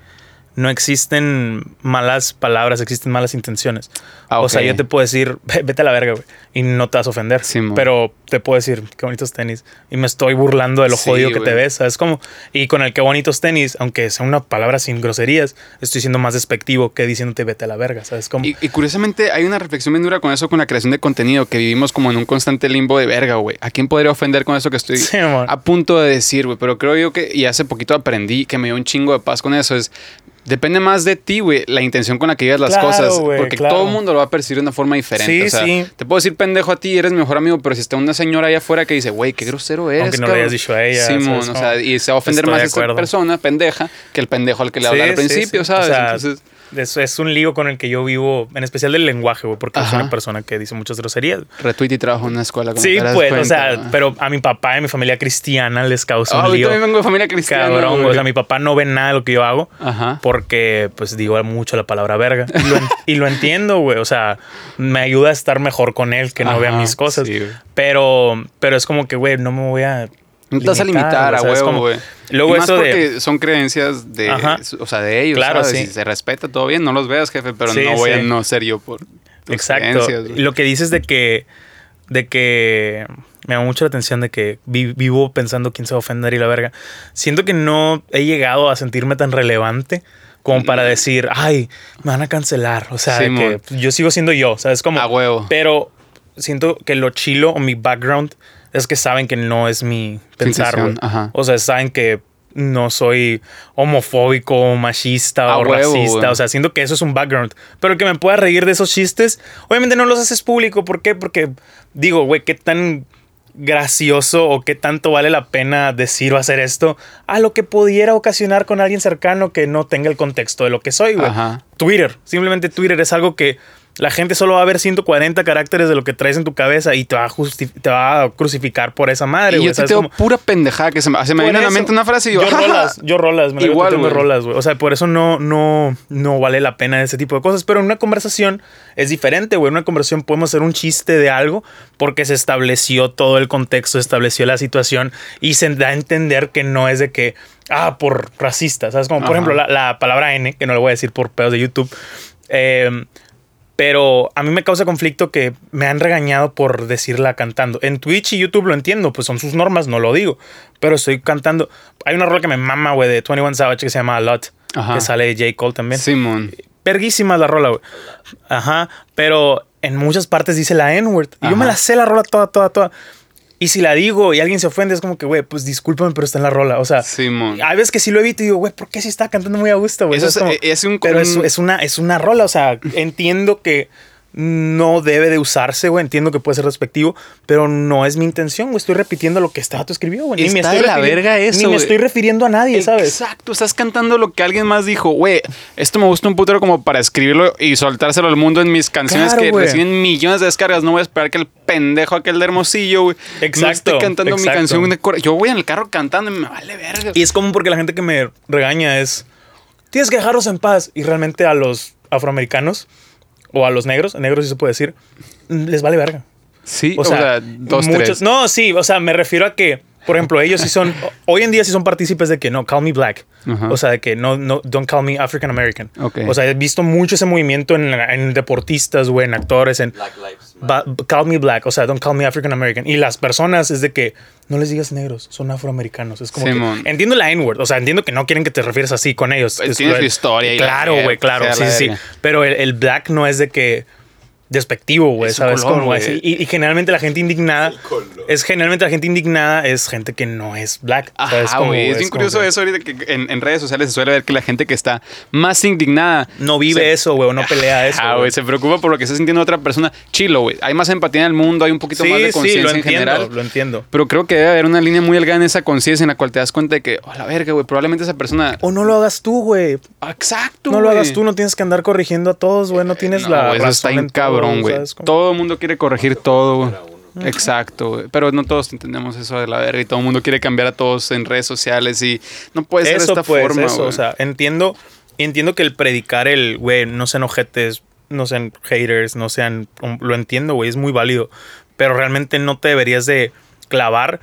no existen malas palabras, existen malas intenciones. Ah, O sea, yo te puedo decir, (laughs) "Ve- vete a la verga, güey. Y no te vas a ofender. Simón. pero te puedo decir, qué bonitos tenis. Y me estoy burlando de lo Sí, jodido que te ves, ¿sabes? Como, y con el qué bonitos tenis, aunque sea una palabra sin groserías, estoy siendo más despectivo que diciéndote vete a la verga, ¿sabes? Como, Y, y curiosamente hay una reflexión bien dura con eso, con la creación de contenido, que vivimos como en un constante limbo de verga, güey. ¿A quién podría ofender con eso que estoy (laughs) Sí, a punto de decir, güey? Pero creo yo que, y hace poquito aprendí que me dio un chingo de paz con eso, es... Depende más de ti, güey, la intención con la que digas las Claro, cosas. porque claro. todo el mundo lo va a percibir de una forma diferente. Sí, o sea, sí. te puedo decir pendejo a ti, eres mi mejor amigo, pero si está una señora allá afuera que dice, güey, qué grosero eres. Aunque no le cabrón". hayas dicho a ella, Simón, ¿sabes? o sea, y se va a ofender estoy más esta persona pendeja que el pendejo al que le Sí, habla al sí, principio, sí. ¿sabes? O sea, Entonces, es, es un lío con el que yo vivo, en especial del lenguaje, güey, porque es una persona que dice muchas groserías. retweet y trabajo en una escuela. como Sí, pues, o sea, ¿no? pero a mi papá y a mi familia cristiana les causa Ah, un yo lío. también vengo de familia cristiana. Cabrón, güey. o sea, mi papá no ve nada de lo que yo hago Ajá. porque, pues, digo mucho la palabra verga. Y lo, en- (laughs) y lo entiendo, güey. O sea, me ayuda a estar mejor con él, que no vea mis cosas. sí, pero, pero es como que, güey, no me voy a. No te vas a limitar a huevo, güey. Luego Y más eso de. porque son creencias de, Ajá. o sea, de ellos, Claro, ¿sabes? sí. Si se respeta todo bien, no los veas, jefe, pero Sí, no voy a no ser yo por tus Exacto. creencias. Lo que dices de que. De que. Me llama mucho la atención de que vi- vivo pensando quién se va a ofender y la verga. Siento que no he llegado a sentirme tan relevante como para decir, ay, me van a cancelar. O sea, de que yo sigo siendo yo, ¿sabes? Como, A huevo. Pero siento que lo chilo o mi background es que saben que no es mi pensar, ajá. O sea, saben que no soy homofóbico, machista o huevo, racista. güey. O sea, siento que eso es un background. Pero que me pueda reír de esos chistes, obviamente no los haces público. ¿Por qué? Porque digo, güey, qué tan gracioso o qué tanto vale la pena decir o hacer esto a lo que pudiera ocasionar con alguien cercano que no tenga el contexto de lo que soy, güey. Twitter, simplemente Twitter es algo que la gente solo va a ver 140 caracteres de lo que traes en tu cabeza y te va a, te va a crucificar por esa madre, Y yo te ¿sabes tengo pura pendejada que se me, se me viene a la mente una frase y yo, yo rolas, yo rolas, me Igual, güey. rolas, güey. O sea, por eso no, no, no vale la pena ese tipo de cosas. Pero en una conversación es diferente, güey. En una conversación podemos hacer un chiste de algo porque se estableció todo el contexto, se estableció la situación y se da a entender que no es de que, ah, por racista, ¿sabes? Como por Ajá. ejemplo la, la palabra N, que no lo voy a decir por pedos de YouTube. Eh, pero a mí me causa conflicto que me han regañado por decirla cantando. En Twitch y YouTube lo entiendo, pues son sus normas, no lo digo. Pero estoy cantando. Hay una rola que me mama, güey, de 21 Savage que se llama A Lot. Ajá. Que sale de J. Cole también. Simón. Verguísima la rola, güey. Ajá. Pero en muchas partes dice la N-word. Y yo me la sé la rola toda, toda, toda. Y si la digo y alguien se ofende, es como que, güey, pues discúlpame, pero está en la rola. O sea, Simón. hay veces que sí lo evito y digo, güey, ¿por qué si está cantando muy a gusto, güey? Eso O sea, es- es un- Pero es, un- es una, es una rola, o sea, (laughs) entiendo que no debe de usarse, güey. Entiendo que puede ser respectivo, pero no es mi intención, güey. Estoy repitiendo lo que este vato escribió, güey. Ni me estoy de la verga eso, Ni me güey. estoy refiriendo a nadie, ¿sabes? Exacto, estás cantando lo que alguien más dijo, güey, esto me gusta un putero como para escribirlo y soltárselo al mundo en mis canciones Claro, que güey. reciben millones de descargas. No voy a esperar que el pendejo aquel de Hermosillo, güey, no Exacto, esté cantando mi canción de cora- Yo voy en el carro cantando y me vale verga. Y es común porque la gente que me regaña es, tienes que dejarlos en paz. Y realmente a los afroamericanos o a los negros, negros sí se puede decir, les vale verga. sí, O sea, dos, muchos, tres. no, sí, o sea, me refiero a que Por ejemplo, ellos sí son, hoy en día sí son partícipes de que no, call me black. O sea, de que no, no, don't call me African American. Ok. O sea, he visto mucho ese movimiento en, en deportistas, güey, en actores, en Black Lives call me black, o sea, don't call me African American. Y las personas es de que no les digas negros, son afroamericanos. Es como que, Simón. entiendo la N-word, o sea, entiendo que no quieren que te refieras así con ellos. Pues Es tiene su historia Claro, güey, claro, sí, sí. Pero el, el black no es de que despectivo, güey, Es ¿sabes? color, Como güey. así. Y, y generalmente la gente indignada es generalmente la gente indignada es gente que no es black. ¿sabes? Ajá, güey. Es bien como curioso que eso ahorita que en, en redes sociales se suele ver que la gente que está más indignada. No vive se- eso, güey, o no pelea eso. Ah, güey. se preocupa por lo que está sintiendo otra persona. Chilo, güey. Hay más empatía en el mundo, hay un poquito más de sí, conciencia lo en entiendo, general. lo entiendo. Pero creo que debe haber una línea muy delgada en esa conciencia en la cual te das cuenta de que, oh, la verga, güey, probablemente esa persona. O no lo hagas tú, güey. Exacto. No lo hagas tú, no tienes que andar corrigiendo a todos, güey. No tienes No, la güey, eso razón está en bien todo, cabrón, güey. Todo el mundo quiere corregir todo, güey. Exacto, güey. Pero no todos entendemos eso de la verga y todo el mundo quiere cambiar a todos en redes sociales y no puede ser de esta pues, forma, eso. güey. O sea, entiendo, entiendo que el predicar el, güey, no sean ojetes, no sean haters, no sean. Lo entiendo, güey, es muy válido. Pero realmente no te deberías de clavar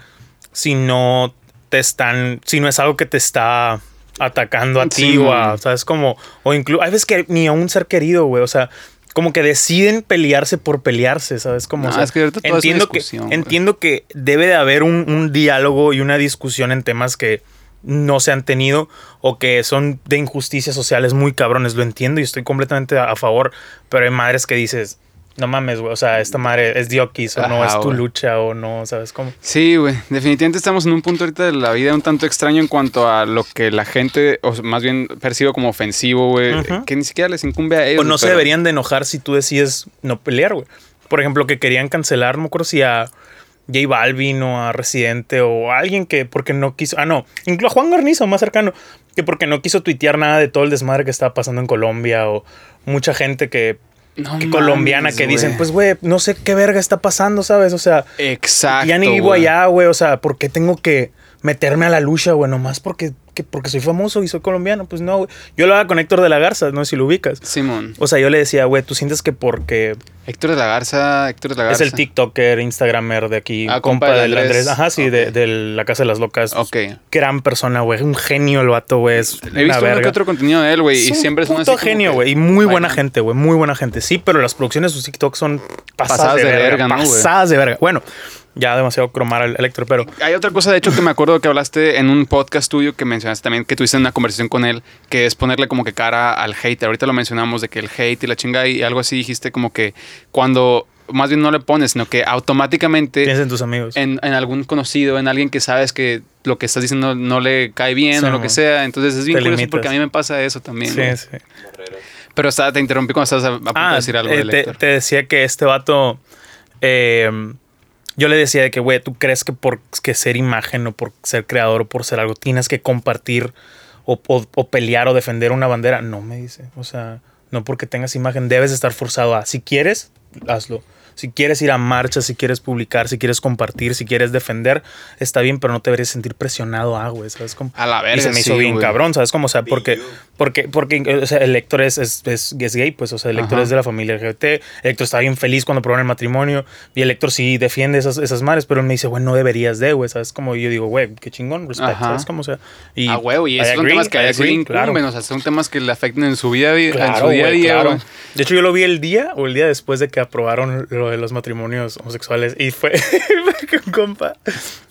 si no te están. Si no es algo que te está atacando a ti Sí, o a. man. ¿Sabes? Como. O incluso. Hay veces que ni a un ser querido, güey. O sea. Como que deciden pelearse por pelearse, ¿sabes? Como, No, o sea, es que ahorita todo es una entiendo, que, entiendo que debe de haber un, un diálogo y una discusión en temas que no se han tenido o que son de injusticias sociales muy cabrones. Lo entiendo y estoy completamente a, a favor, pero hay madres que dices, no mames, güey, o sea, esta madre es diokis o no es tu lucha o no, ¿sabes cómo? Sí, güey. Definitivamente estamos en un punto ahorita de la vida un tanto extraño en cuanto a lo que la gente, o más bien percibe como ofensivo, güey. Que ni siquiera les incumbe a ellos. O no se deberían de enojar si tú decides no pelear, güey. Por ejemplo, que querían cancelar, no me acuerdo si a J Balvin o a Residente o a alguien que porque no quiso. Ah, no, incluso a Juan Garnizo, más cercano, que porque no quiso tuitear nada de todo el desmadre que estaba pasando en Colombia o mucha gente que. No que mames, colombiana que dicen, pues, güey, no sé qué verga está pasando, ¿sabes? O sea, Exacto. ya ni vivo güey. allá, güey. O sea, ¿por qué tengo que meterme a la lucha, güey? Nomás porque, que- porque soy famoso y soy colombiano. Pues no, güey. Yo lo hago con Héctor de la Garza, no sé si lo ubicas. Simón. O sea, yo le decía, güey, tú sientes que porque Héctor de la Garza, Héctor de la es Garza. el TikToker, Instagramer de aquí, Ah, compa, compa del Andrés. Andrés. Ajá, sí, de, de la Casa de las Locas. Ok. Gran persona, güey. Un genio el vato, güey. Es He visto uno que otro contenido de él, güey, y un siempre puto así como genio, que- güey. Y muy buena gente, güey. Muy buena gente. Sí, pero las producciones de sus TikTok son pasadas, Pasadas de, de verga. verga, ¿no, güey? pasadas de verga. Bueno, ya demasiado cromar al Electro, pero Hay otra cosa, de hecho, que me acuerdo que hablaste en un podcast tuyo que mencionaste también, que tuviste una conversación con él, que es ponerle como que cara al hate. Ahorita lo mencionamos de que el hate y la chinga y algo así dijiste como que cuando más bien no le pones, sino que automáticamente piensa en tus amigos. en, en algún conocido, en alguien que sabes que lo que estás diciendo no le cae bien Sí, o lo que sea. Entonces es bien curioso limitas. porque a mí me pasa eso también. sí, sí. Pero está, te interrumpí cuando estabas a, de Ah, decir algo eh, del te, te decía que este vato. eh, yo le decía de que, güey, ¿tú crees que por que ser imagen o por ser creador o por ser algo tienes que compartir o, o- o pelear o defender una bandera? No, me dice. O sea, no porque tengas imagen debes estar forzado a. Si quieres, hazlo. Si quieres ir a marcha, si quieres publicar, si quieres compartir, si quieres defender, está bien, pero no te deberías sentir presionado a, güey, ¿sabes? Como, A la y verga, se me hizo sí, bien güey. cabrón, ¿sabes? Como, o sea, porque, porque, porque o sea, el Héctor es, es, es, es gay, pues, o sea, el Héctor Ajá. es de la familia LGBT. El Héctor está bien feliz cuando probaron el matrimonio. Y el Héctor sí defiende esas, esas madres, pero él me dice, güey, no deberías de, güey, ¿sabes? Como yo digo, güey, qué chingón, respeto, Ajá. ¿sabes? Como, o sea, y. Ah, huevo, y esos son agree, temas que a él claro. o sea, son temas que le afectan en su vida, en Claro, su día a día, claro. De hecho, yo lo vi el día o el día después de que aprobaron lo de los matrimonios homosexuales y fue (laughs) compa.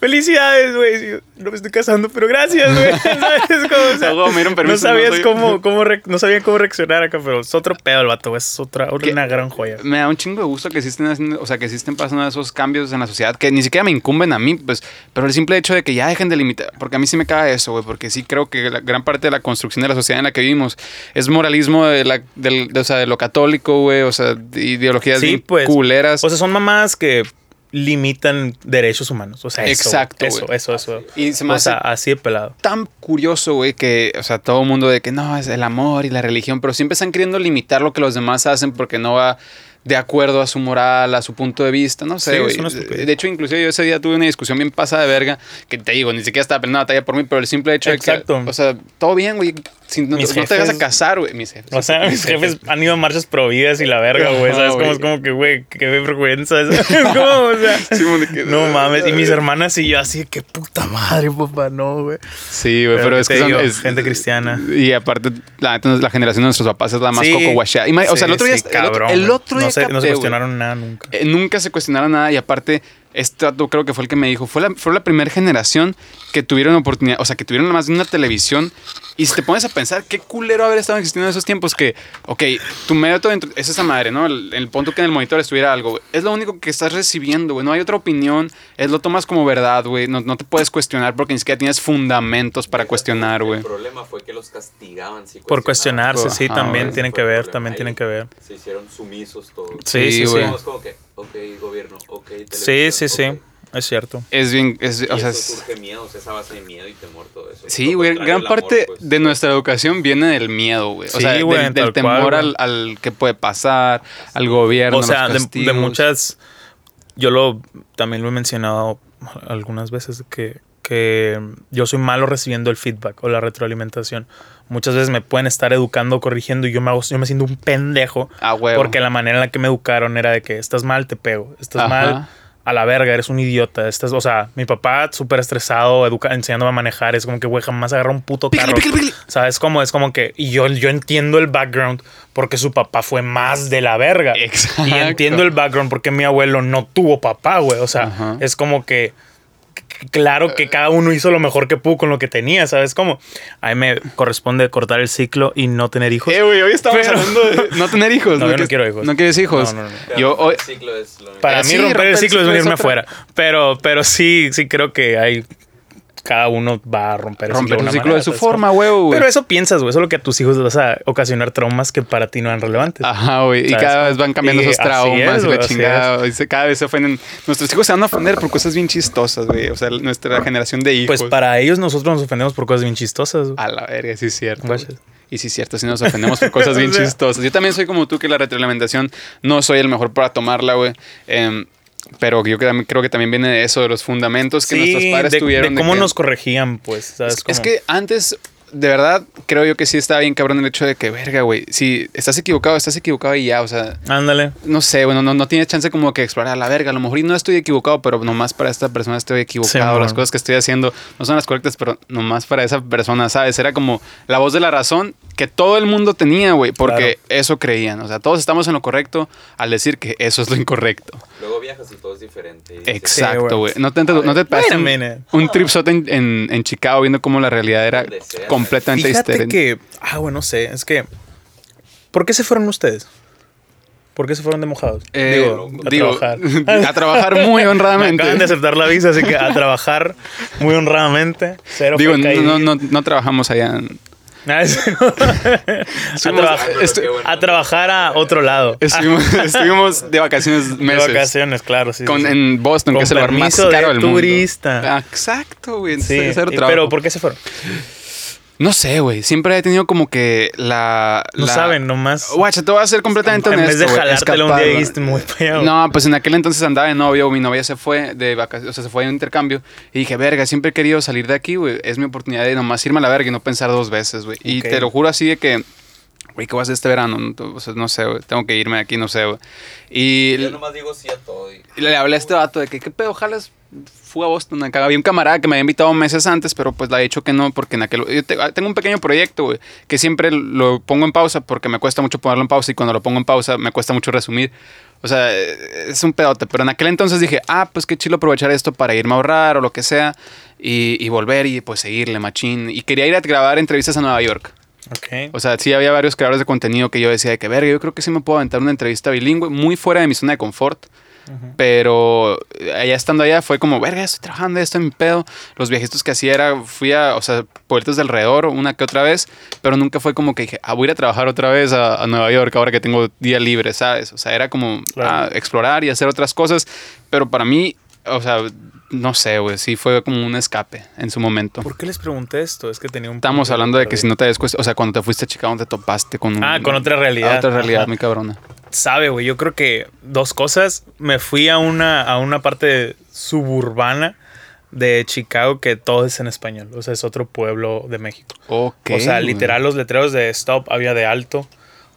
Felicidades, güey. No me estoy casando, pero gracias, güey. (laughs) ¿Sabes cómo? O sea, no sabías soy- cómo, cómo re- no sabían cómo reaccionar acá, pero es otro pedo el vato, güey. Es otra, una gran joya. Me da un chingo de gusto que existen, haciendo- o sea, que existen pasando esos cambios en la sociedad que ni siquiera me incumben a mí, pues, pero el simple hecho de que ya dejen de limitar, porque a mí sí me caga eso, güey, porque sí creo que la gran parte de la construcción de la sociedad en la que vivimos es moralismo de, la, de, o sea, de lo católico, güey, o sea, de ideologías Sí, pues. culeras. O sea, son mamás que limitan derechos humanos. O sea, eso, Exacto, Eso, güey. eso, eso. y se me O sea, así de pelado. tan curioso, güey, que, o sea, todo el mundo de que no, es el amor y la religión, pero siempre están queriendo limitar lo que los demás hacen porque no va de acuerdo a su moral, a su punto de vista, no sé, güey. de hecho, inclusive yo ese día tuve una discusión bien pasada de verga, que te digo, ni siquiera estaba una batalla por mí, pero el simple hecho Exacto. de que, o sea, todo bien, güey, si no, Mis no te vas a jefes- casar, güey, mis jefes. O sea, mis (laughs) jefes han ido a marchas prohibidas y la verga, güey. ¿Sabes? Como, es como que, güey, qué vergüenza. (laughs) Es como, o sea, Sí, no mames. Y mis hermanas y yo así, qué puta madre, papá, no, güey. Sí, güey, pero, ¿qué es que son digo? es- gente cristiana. Y aparte, la, la generación de nuestros papás es la más Sí. coco ma- o sea, el Sí, otro día, sí, el otro- cabrón, el otro día no se, no se cuestionaron nada nunca. Eh, nunca se cuestionaron nada y aparte este dato creo que fue el que me dijo fue la, fue la primera generación que tuvieron oportunidad o sea que tuvieron más de una televisión y si te pones a pensar qué culero haber estado existiendo en esos tiempos que ok tu método dentro- es esa madre no el, el punto que en el monitor estuviera algo es lo único que estás recibiendo güey no hay otra opinión es lo tomas como verdad güey no, no te puedes cuestionar porque ni siquiera tienes fundamentos para cuestionar güey El problema fue que los castigaban. si Por cuestionarse, sí, también tienen que ver, también Ahí tienen que ver. Se hicieron sumisos todos. Sí, sí, sí. como que, ok, gobierno, ok, Sí, televisión, sí, sí. ok. Es cierto. es bien es, Y o sea eso es- surge miedo, o sea, esa base de miedo y temor, todo eso. Sí, güey, gran amor, parte pues. de nuestra educación viene del miedo, güey. O Sí, sea, del- güey, del, temor cual, al, al que puede pasar, al gobierno, O sea, los de, de muchas. Yo lo también lo he mencionado algunas veces que, que yo soy malo recibiendo el feedback o la retroalimentación. Muchas veces me pueden estar educando, corrigiendo y yo me, hago, yo me siento un pendejo Ah, porque la manera en la que me educaron era de que estás mal, te pego, estás Ajá. mal, a la verga, eres un idiota. Estás, o sea, mi papá súper estresado, educa, enseñándome a manejar, es como que, güey, jamás agarra un puto carro. ¿Sabes cómo? Es como que, y yo, yo entiendo el background porque su papá fue más de la verga. Exacto. Y entiendo el background porque mi abuelo no tuvo papá, güey. O sea, Ajá. es como que claro que cada uno hizo lo mejor que pudo con lo que tenía, ¿sabes cómo? A mí me corresponde cortar el ciclo y no tener hijos. Eh, güey, hoy estamos Pero- hablando de (laughs) no tener hijos. No, yo no quiero hijos. No quieres hijos. No, no, no. Yo hoy... el ciclo es lo Para Eh, mí sí, romper el ciclo es venirme otra- afuera. Pero, pero sí, sí creo que hay. Cada uno va a romper el Romper ciclo, el ciclo de su ¿sabes forma, güey. Pero eso piensas, güey. Eso es lo que a tus hijos les vas a ocasionar traumas que para ti no eran relevantes. Ajá, güey. Y ¿Sabes cada vez van cambiando Y esos traumas es, y la chingada. y Cada vez se ofenden. Nuestros hijos se van a ofender por cosas bien chistosas, güey. O sea, nuestra generación de hijos. Pues para ellos nosotros nos ofendemos por cosas bien chistosas. güey. A la verga, sí es cierto. Y sí es cierto, sí nos ofendemos por (laughs) cosas bien O sea. chistosas. Yo también soy como tú que la retroalimentación no soy el mejor para tomarla, güey. Em, pero yo creo, que también viene de eso, de los fundamentos que nuestros padres de, tuvieron. de cómo nos corregían, pues. ¿sabes Es, es que antes, de verdad, creo yo que sí estaba bien cabrón el hecho de que, verga, güey, si estás equivocado, estás equivocado y ya, o sea, Ándale. no sé, bueno, no, no tienes chance como que explorar la verga. A lo mejor y no estoy equivocado, pero nomás para esta persona estoy equivocado. Sí, Las cosas que estoy haciendo no son las correctas, pero nomás para esa persona, ¿sabes? Era como la voz de la razón que todo el mundo tenía, güey, porque eso creían. O sea, todos estamos en lo correcto al decir que eso es lo incorrecto. Luego viajas y todo es diferente. Exacto, güey. ¿No te, no te pasaste a un, un tripsote en, en, en Chicago viendo cómo la realidad era sea, completamente Fíjate diferente? que. Ah, bueno, no sé. Es que. ¿Por qué se fueron ustedes? ¿Por qué se fueron de mojados? Eh, digo, a digo, trabajar. (laughs) a trabajar muy (laughs) Me honradamente. acaban de aceptar la visa, así que a trabajar muy honradamente. Cero Digo, no, no, no, no trabajamos allá. en- Ah, (laughs) a, traba- bueno. trabajar a otro lado. Estuvimos, (laughs) estuvimos de vacaciones De meses. vacaciones, claro. Sí, Con, sí, en Boston, Con que es el lugar más permiso de caro del turista. mundo. Ah, exacto, güey. Sí, pero ¿por qué se fueron? No sé, güey. Siempre he tenido como que la. No la- saben, nomás. Guacha, te voy a ser completamente en honesto. vez de un día dijiste muy feo. No, pues en aquel entonces andaba de novio, mi novia se fue de vacaciones, o sea, se fue de un intercambio y dije, verga, siempre he querido salir de aquí, güey, es mi oportunidad de nomás irme a la verga y no pensar dos veces, güey. Y te lo juro así de que, güey, ¿qué voy a hacer este verano? No, O sea, no sé, güey, tengo que irme de aquí, no sé, güey. Y Yo nomás digo sí a todo. y- y le hablé a este vato de que, ¿qué pedo? Jalas, fui a Boston acá. Había un camarada que me había invitado meses antes, pero pues le he dicho que no, porque en aquel. Yo te- tengo un pequeño proyecto, güey, que siempre lo pongo en pausa porque me cuesta mucho ponerlo en pausa y cuando lo pongo en pausa me cuesta mucho resumir. O sea, eh, es un pedote. Pero en aquel entonces dije, ah, pues qué chido aprovechar esto para irme a ahorrar o lo que sea y, y volver y pues seguirle, machín. Y quería ir a grabar entrevistas a Nueva York. Ok. O sea, sí había varios creadores de contenido que yo decía de que, verga, yo creo que sí me puedo aventar una entrevista bilingüe muy fuera de mi zona de confort. Pero eh, allá estando allá fue como, verga, estoy trabajando, esto en mi pedo. Los viajitos que hacía era, fui a, o sea, puertos de alrededor una que otra vez, pero nunca fue como que dije, ah, voy a ir a trabajar otra vez a, a Nueva York ahora que tengo día libre, ¿sabes? O sea, era como Claro. ah, explorar y hacer otras cosas, pero para mí, o sea, no sé, güey, sí fue como un escape en su momento. ¿Por qué les pregunté esto? Es que tenía un. Estamos hablando de que si no te cuenta, o sea, cuando te fuiste a Chicago te topaste con un- Ah, con otra realidad. Otra realidad Ajá. muy cabrona. sabe, güey. Yo creo que dos cosas. Me fui a una, a una parte suburbana de Chicago que todo es en español. O sea, es otro pueblo de México. Ok. o sea, literal, los letreros de stop había de alto.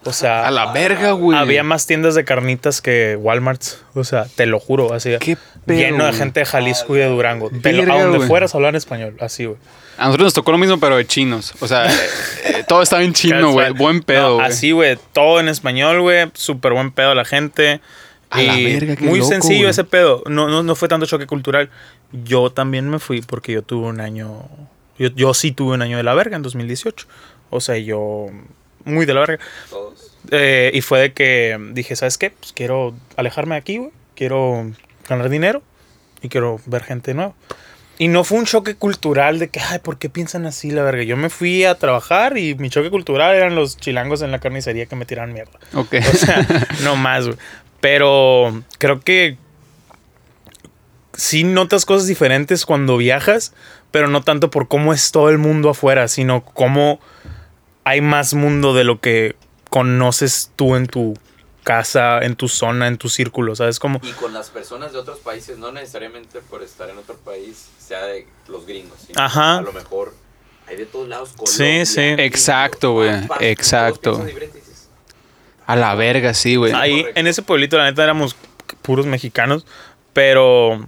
O sea, A la verga, güey. había más tiendas de carnitas que Walmart. O sea, te lo juro, así. Qué pedo, lleno de gente de Jalisco y de Durango. Te lo- Verga, a donde fueras a hablar español, así, güey. A nosotros nos tocó lo mismo, pero de chinos. O sea, (laughs) eh, eh, todo estaba en chino, güey. Buen pedo, No, güey. así, güey. Todo en español, güey. Súper buen pedo la gente. A y la verga, qué muy loco, sencillo ese pedo. No, no, no fue tanto choque cultural. Yo también me fui porque yo tuve un año. Yo, yo sí tuve un año de la verga en 2018. O sea, yo. Muy de la verga. Todos. Eh, y fue de que dije, ¿sabes qué? Pues quiero alejarme de aquí, güey. Quiero ganar dinero y quiero ver gente nueva. Y no fue un choque cultural de que, ay, ¿por qué piensan así la verga? Yo me fui a trabajar y mi choque cultural eran los chilangos en la carnicería que me tiraban mierda. Ok. O sea, (laughs) no más, güey. Pero creo que sí notas cosas diferentes cuando viajas, pero no tanto por cómo es todo el mundo afuera, sino cómo hay más mundo de lo que conoces tú en tu casa, en tu zona, en tu círculo, ¿sabes? Como, Y con las personas de otros países, no necesariamente por estar en otro país, sea de los gringos. sino Ajá. A lo mejor hay de todos lados. Sí, Colombia, sí. Exacto, güey, exacto. A la verga, sí, güey. ahí correcto. en ese pueblito, la neta, éramos puros mexicanos, pero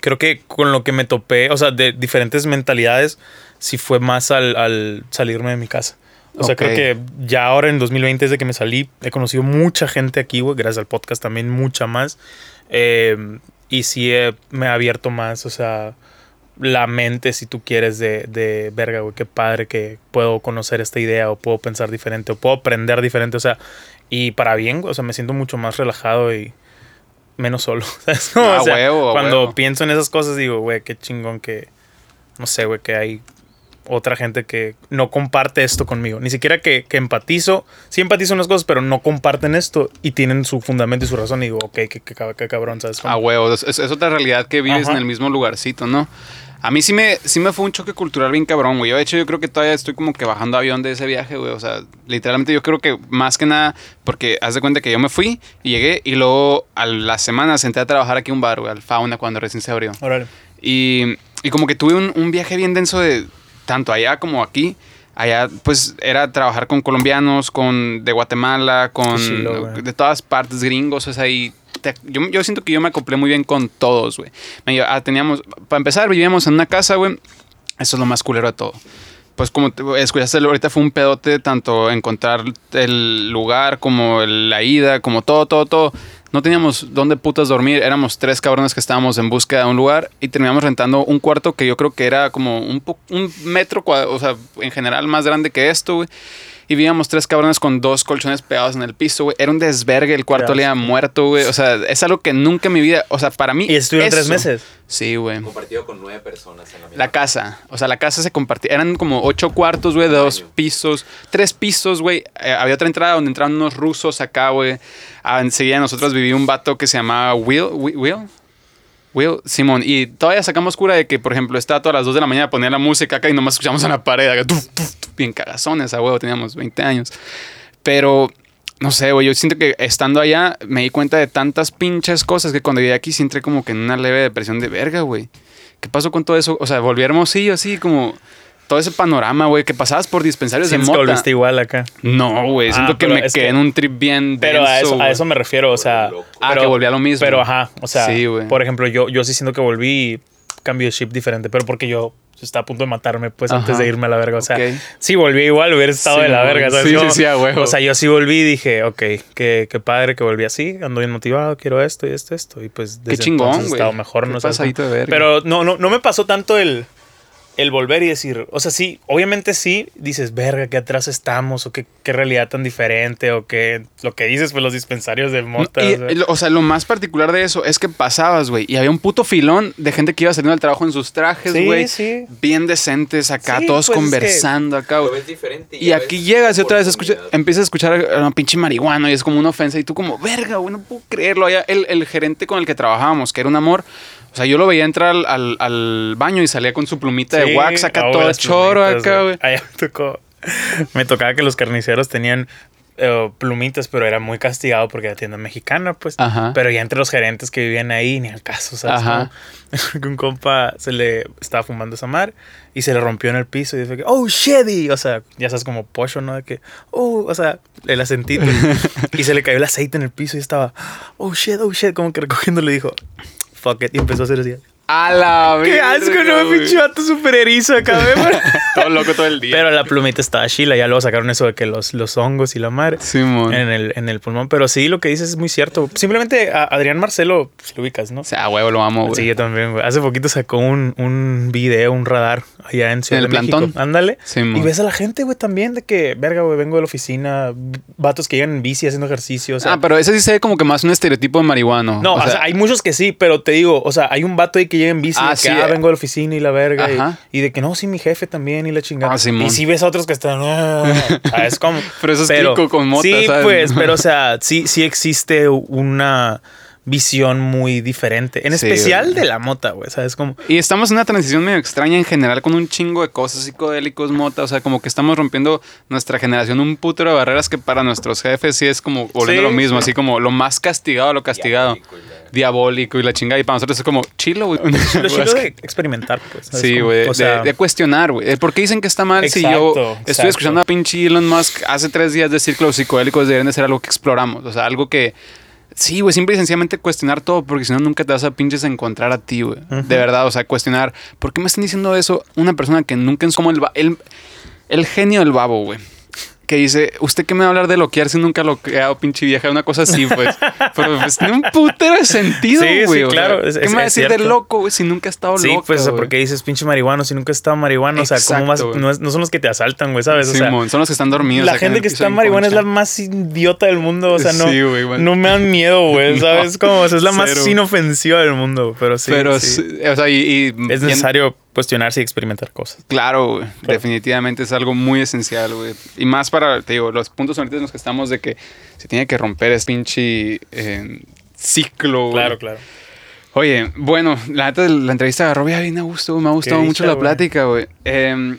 creo que con lo que me topé, o sea, de diferentes mentalidades, sí fue más al, al salirme de mi casa. O sea, creo que ya ahora en 2020, desde que me salí, he conocido mucha gente aquí, güey, gracias al podcast también, mucha más. Eh, y sí he- me ha abierto más, o sea, la mente, si tú quieres, de, de verga, güey, qué padre que puedo conocer esta idea o puedo pensar diferente o puedo aprender diferente, o sea, y para bien, o sea, me siento mucho más relajado y menos solo. (laughs) ¿sabes? Como, A o sea, huevo, cuando huevo. pienso en esas cosas digo, güey, qué chingón que, no sé, güey, que hay otra gente que no comparte esto conmigo. Ni siquiera que, que empatizo. Sí empatizo unas cosas, pero no comparten esto y tienen su fundamento y su razón. Y digo, ok, qué, qué, cab- qué cabrón, ¿sabes? A huevo. Es, es otra realidad que vives Ajá. en el mismo lugarcito, ¿no? A mí sí me, sí me fue un choque cultural bien cabrón, güey. Yo, de hecho, yo creo que todavía estoy como que bajando avión de ese viaje, güey. O sea, literalmente yo creo que más que nada, porque haz de cuenta que yo me fui y llegué y luego a la semana senté a trabajar aquí un bar, güey, al Fauna, cuando recién se abrió. Órale. Y, y como que tuve un, un viaje bien denso de tanto allá como aquí. Allá, pues, era trabajar con colombianos, con de Guatemala, con de todas partes, gringos, o sea, y te- yo, yo siento que yo me acoplé muy bien con todos, güey. Ah, teníamos, para empezar, vivíamos en una casa, güey. Eso es lo más culero de todo. Pues como te- escuchaste, ahorita fue un pedote tanto encontrar el lugar como el- la ida, como todo, todo, todo. No teníamos dónde putas dormir. Éramos tres cabrones que estábamos en búsqueda de un lugar y terminamos rentando un cuarto que yo creo que era como un, un metro, cua- o sea, en general más grande que esto, güey. Y vivíamos tres cabrones con dos colchones pegados en el piso, güey. Era un desvergue, el cuarto Qué olía a asco. muerto, güey. O sea, es algo que nunca en mi vida, o sea, para mí... Y estuvieron tres meses. Sí, güey. Compartido con nueve personas en la misma La casa, o sea, la casa se compartía. Eran como ocho cuartos, güey, de dos pisos, tres pisos, güey. Eh, había otra entrada donde entraban unos rusos acá, güey. Ah, enseguida nosotros vivía un vato que se llamaba Will. Will. Will, Will, Simón. Y todavía sacamos cura de que, por ejemplo, estaba todas las 2 de la mañana, ponía la música acá y nomás escuchamos en la pared. acá, bien cagazones, a huevo, teníamos 20 años. Pero no sé, güey, yo siento que estando allá me di cuenta de tantas pinches cosas que cuando llegué aquí sí entré como que en una leve depresión de verga, güey. ¿Qué pasó con todo eso? O sea, volví Hermosillo así como todo ese panorama, güey, que pasabas por dispensarios de Sientes que mota. volviste igual acá. No, güey, siento Ah, que pero me quedé que- en un trip bien Pero a eso, a eso me refiero, o sea. Ah, pero- que volví a lo mismo. Pero ajá, o sea, Sí, güey. por ejemplo, yo, yo sí siento que volví y cambio de chip diferente, pero porque yo estaba a punto de matarme, pues antes de irme a la verga. O sea, sí volví igual, hubiera estado Sí, de la verga. ¿sabes? Sí, Yo- sí, sí, a huevo. O sea, yo sí volví y dije, ok, qué, qué padre que volví así, ando bien motivado, quiero esto y esto, esto. Y pues desde chingón, entonces he güey. estado mejor, Qué no sé. de. Pero no, no, no me pasó tanto el, el volver y decir, o sea, sí, obviamente sí, dices, verga, qué atrás estamos, o qué, qué realidad tan diferente, o qué, lo que dices, pues los dispensarios de mota. Y, o sea. lo- o sea, lo más particular de eso es que pasabas, güey, y había un puto filón de gente que iba saliendo del trabajo en sus trajes, Sí, güey. sí. Bien decentes acá, Sí, todos pues, es que- conversando acá, güey. Y ya aquí llegas y otra vez empiezas a escuchar a una pinche marihuana y es como una ofensa y tú como, verga, güey, no puedo creerlo. Allá el, el gerente con el que trabajábamos, que era un amor, o sea, yo lo veía entrar al, al- al baño y salía con su plumita de wax acá todo las choro acá, güey. me tocó. Me tocaba que los carniceros tenían eh, plumitas, pero era muy castigado porque era tienda mexicana, pues. Ajá. Pero ya entre los gerentes que vivían ahí, ni al caso, ¿sabes? Ajá. (laughs) Que un compa se le estaba fumando esa mar y se le rompió en el piso y dice que, oh, shitty. O sea, ya sabes, como pollo, ¿no? De que, oh, o sea, el acentito. (laughs) y se le cayó el aceite en el piso y estaba, oh, shit, oh, shit. Como que recogiendo le dijo, fuck it. Y empezó a hacer así. A la Qué asco, no, pinche vato súper erizo acá, güey. (laughs) Todo loco todo el día. Pero la plumita estaba chila, ya luego sacaron eso de que los, los hongos y la madre Simón. en el, en el pulmón. Pero sí, lo que dices es muy cierto. Simplemente a Adrián Marcelo, pues, lo ubicas, ¿no? O sea, huevo, lo amo, güey. Sí, yo también, güey. Hace poquito sacó un, un video, un radar allá en Ciudad ¿En el de México. plantón? Ándale. Sí, y mon. ves a la gente, güey, también de que, verga, güey, vengo de la oficina, vatos que llegan en bici haciendo ejercicio. O sea, ah, pero ese sí se ve como que más un estereotipo de marihuano. no, o sea, hay muchos que sí, pero te digo, o sea, hay un vato ahí que llega en bici, Ah, de que, sí, ah, eh. vengo de la oficina y la verga, y- de que no, sí, mi jefe también y la chingada. Ah, Simón. y sí ves a otros que están, ah, (laughs) ¿sabes cómo? Pero eso es clico con mota, Sí, ¿sabes? pues, pero o (laughs) sea, sí, sí existe una visión muy diferente, en Sí, especial güey. de la mota, güey, ¿sabes cómo? Y estamos en una transición medio extraña en general con un chingo de cosas psicodélicos, mota. O sea, como que estamos rompiendo nuestra generación un putero de barreras que para nuestros jefes sí es como volviendo Sí, lo mismo, sí. así como lo más castigado, lo castigado. Diabólico y la- Diabólico y la chingada. Y para nosotros es como chilo, güey. Lo chido (laughs) de experimentar, pues. ¿sabes Sí, güey. O de- sea, de, cuestionar, güey. ¿Por qué dicen que está mal si yo Exacto, estoy exacto. escuchando a pinche Elon Musk hace tres días decir que los psicodélicos deberían de ser algo que exploramos? O sea, algo que. Sí, güey, simple y sencillamente cuestionar todo, porque si no, nunca te vas a pinches encontrar a ti, güey. De verdad, o sea, cuestionar. ¿Por qué me están diciendo eso una persona que nunca es como el, el, el genio del babo, güey? Que dice, ¿usted qué me va a hablar de loquear si nunca lo he dado, pinche vieja? Una cosa así, pues. (laughs) Pero pues tiene un putero de sentido, Sí, sí, o sea, claro, es- ¿Qué es- me va a decir de loco, güey, si nunca ha estado Sí, loco? pues, porque dices pinche marihuano si nunca has estado marihuano. o sea, ¿cómo güey. No, no son los que te asaltan, güey, ¿sabes? O sea, Simón, son los que están dormidos. la gente que está en marihuana es la más idiota del mundo. O sea, no, Sí, güey, bueno. no me dan miedo, güey, (laughs) ¿sabes? Como, o sea, es la más Cero. inofensiva del mundo. Pero sí. Pero, sí. sí, o sea, y. y es bien- necesario cuestionarse y experimentar cosas. Claro, güey. Definitivamente es algo muy esencial, güey. Y más para, te digo, los puntos ahorita en los que estamos de que se tiene que romper este pinche eh, ciclo, güey. Claro, claro. Oye, bueno, la la entrevista agarró bien a gusto, me ha gustado Qué mucho dicha, la güey. plática, güey. Eh,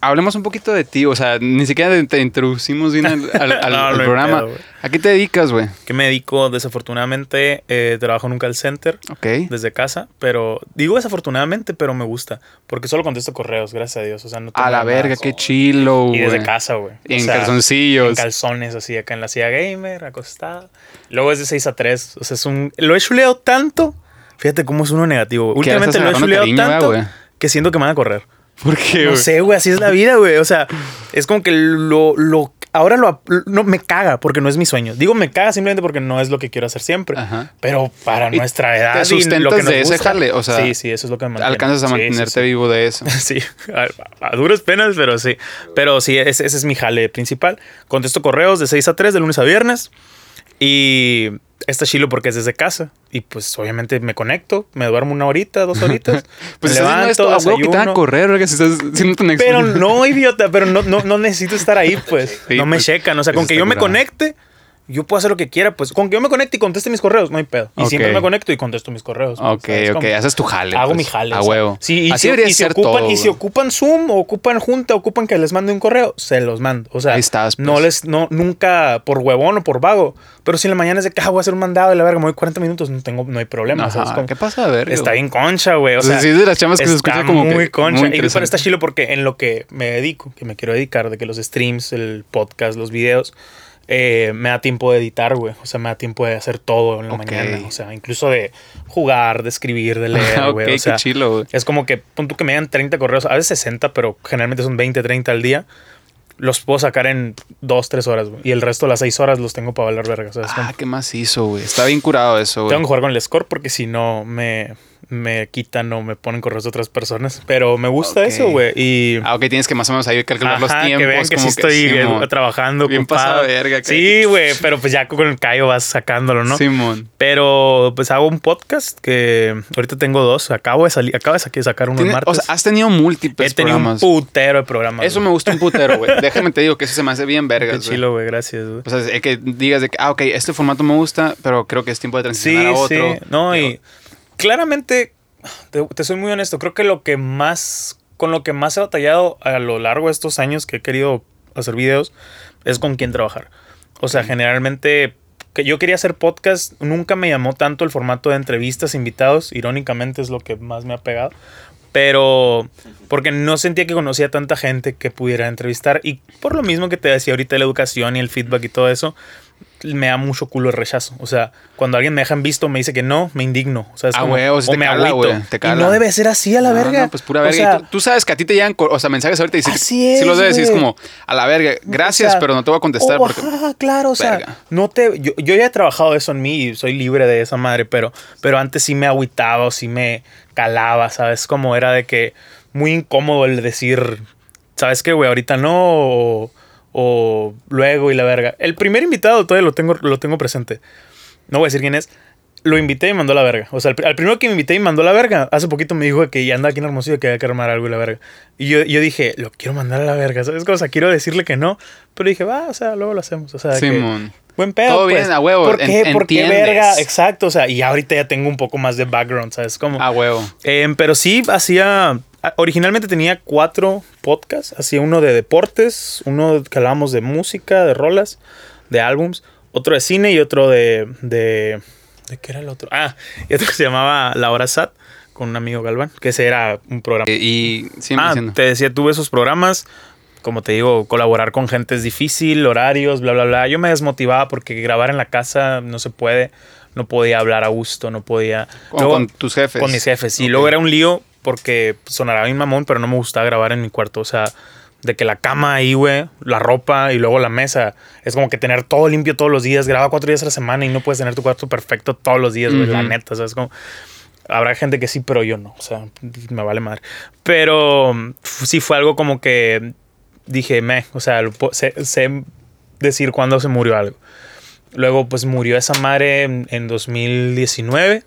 hablemos un poquito de ti, o sea, ni siquiera te, introducimos bien al, al- (laughs) al- No, al no hay programa. güey. ¿A qué te dedicas, güey? ¿Qué me dedico? Desafortunadamente, eh, trabajo en un call center Ok. desde casa, pero digo desafortunadamente, pero me gusta, porque solo contesto correos, gracias a Dios. O sea, no A la verga, más. qué chilo, Y güey. desde casa, güey. Y en sea, calzoncillos. En calzones, así, acá en la silla gamer, acostada. Luego es de 6 a 3. O sea, es un. Lo he chuleado tanto. Fíjate cómo es uno negativo. güey. Últimamente lo he chuleado tanto que siento que me van a correr. ¿Por qué, No sé, güey, así es la vida, güey. O sea, es como que lo. lo ahora lo. No, me caga porque no es mi sueño. Digo, me caga simplemente porque no es lo que quiero hacer siempre. Ajá. Pero para Y nuestra edad. te y sustentas lo que nos de ese gusta- jale, o sea, Sí, sí, eso es lo que me mantiene. Alcanzas a Sí, sí, mantenerte sí. vivo de eso. (laughs) Sí, a, a duras penas, pero sí. Pero sí, ese, ese es mi jale principal. Contesto correos de 6 a 3 de lunes a viernes. Y está chilo porque es desde casa. Y pues obviamente me conecto, me duermo una horita, dos horitas. (laughs) Pues me haciendo esto a huevo que te van a correr, si estás Pero no, (laughs) idiota, pero no, no, no necesito estar ahí, pues. Sí, no me pues, checan. O sea, con que yo me conecte, yo puedo hacer lo que quiera, pues. Con que yo me conecte y conteste mis correos, no hay pedo. Y siempre me conecto y contesto mis correos. pues, Ok, ¿sabes ok, haces tu jale. Hago pues, mi jale. A huevo. Sí, y Así si, debería y si ocupan, todo. Y si ocupan Zoom o ocupan junta, ocupan que les mande un correo, se los mando. O sea, Ahí estás, pues. no les, no, nunca por huevón o por vago. Pero si en la mañana es de que ah, voy a hacer un mandado de la verga, me voy 40 minutos, no tengo, no hay problema. Ajá, ¿sabes cómo? ¿Qué pasa? A ver. Está bien concha, güey. O sea, sí de las chamas que se escucha como que muy concha. muy y para interesante. está chilo porque en lo que me dedico, que me quiero dedicar, de que los streams, el podcast, los videos, eh, me da tiempo de editar, güey. O sea, me da tiempo de hacer todo en la Ok. mañana. O sea, incluso de jugar, de escribir, de leer, (laughs) güey. qué o sea, chilo, güey. es como que, pon tú que me dan 30 correos, a veces 60, pero generalmente son 20, 30 al día. Los puedo sacar en 2, 3 horas, güey. Y el resto de las 6 horas los tengo para valer verga. ¿sabes? Ah, qué más hizo, güey. Está bien curado eso, güey. tengo que jugar con el score porque si no me, me quitan o me ponen correos de otras personas. Pero me gusta eso, güey. Y. Ah, ok, tienes que más o menos ahí calcular los tiempos. que vean que como sí estoy Simón. trabajando. Bien pasado verga, que- Sí, güey, pero pues ya con el callo vas sacándolo, ¿no? Simón. Pero pues hago un podcast que ahorita tengo dos. Acabo de salir, acabo de sa- sacar uno el martes. O sea, has tenido múltiples He tenido programas. un putero de programas. Eso me gusta un putero, güey. (laughs) Déjame te digo que eso se me hace bien vergas, Qué chilo, güey, gracias. güey. O sea, es que digas de que, ah, ok, este formato me gusta, pero creo que es tiempo de Sí, transicionar a otro. sí. No, y claramente, te, te soy muy honesto, creo que lo que más, con lo que más he batallado a lo largo de estos años que he querido hacer videos, es con quién trabajar. O sea, generalmente que yo quería hacer podcast, nunca me llamó tanto el formato de entrevistas, invitados, irónicamente es lo que más me ha pegado, pero porque no sentía que conocía tanta gente que pudiera entrevistar y por lo mismo que te decía ahorita la educación y el feedback y todo eso, me da mucho culo el rechazo. O sea, cuando alguien me deja en visto, me dice que no, me indigno. O sea, es Ah, como, sí o te me cala, güey, te Y cala. no debe ser así a la No, verga. no, pues pura O verga. sea, Y tú, tú sabes que a ti te llegan, o sea, mensajes ahorita y dices, Así sí es, los debes, y es como, a la verga, gracias, O sea, pero no te voy a contestar oh, porque... ajá, claro, o sea, Verga. no te, yo, yo ya he trabajado eso en mí y soy libre de esa madre, pero, pero antes sí me agüitaba o sí me calaba, ¿sabes? Como era de que muy incómodo el decir, ¿sabes qué, güey? Ahorita no, o, luego y la verga. El primer invitado todavía lo tengo, lo tengo presente. No voy a decir quién es. Lo invité y mandó a la verga. O sea, al primero que me invité y mandó a la verga, hace poquito me dijo que ya anda aquí en Hermosillo que había que armar algo y la verga. Y yo, yo dije, lo quiero mandar a la verga, ¿sabes? O sea, quiero decirle que no. Pero dije, va, o sea, luego lo hacemos. O sea, que- Simón. buen pedo. Todo pues. bien, a huevo, ¿Por qué? en- ¿Por qué verga? Exacto, o sea, y ahorita ya tengo un poco más de background, ¿sabes? Como, A huevo. Em, pero sí hacía. Originalmente tenía cuatro podcasts. Hacía uno de deportes, uno que hablábamos de música, de rolas, de álbums, otro de cine y otro de. ¿De, ¿de qué era el otro? Ah, y otro que se llamaba La Hora Sat con un amigo Galván, que ese era un programa. Eh, Y siempre Ah, diciendo. te decía, tuve esos programas. Como te digo, colaborar con gente es difícil, horarios, bla, bla, bla. Yo me desmotivaba porque grabar en la casa no se puede. No podía hablar a gusto, no podía. Con, Luego- con tus jefes. con mis jefes. Y luego era un lío porque sonará bien mamón, pero no me gustaba grabar en mi cuarto. O sea, de que la cama ahí, güey, la ropa y luego la mesa. Es como que tener todo limpio todos los días. Graba cuatro días a la semana y no puedes tener tu cuarto perfecto todos los días, güey. La Ujú. neta, o sea, es como... Habrá gente que sí, pero yo no. O sea, me vale madre. Pero sí fue algo como que dije, me, o sea, sé, sé decir cuándo se murió algo. Luego, pues murió esa madre en, en 2019.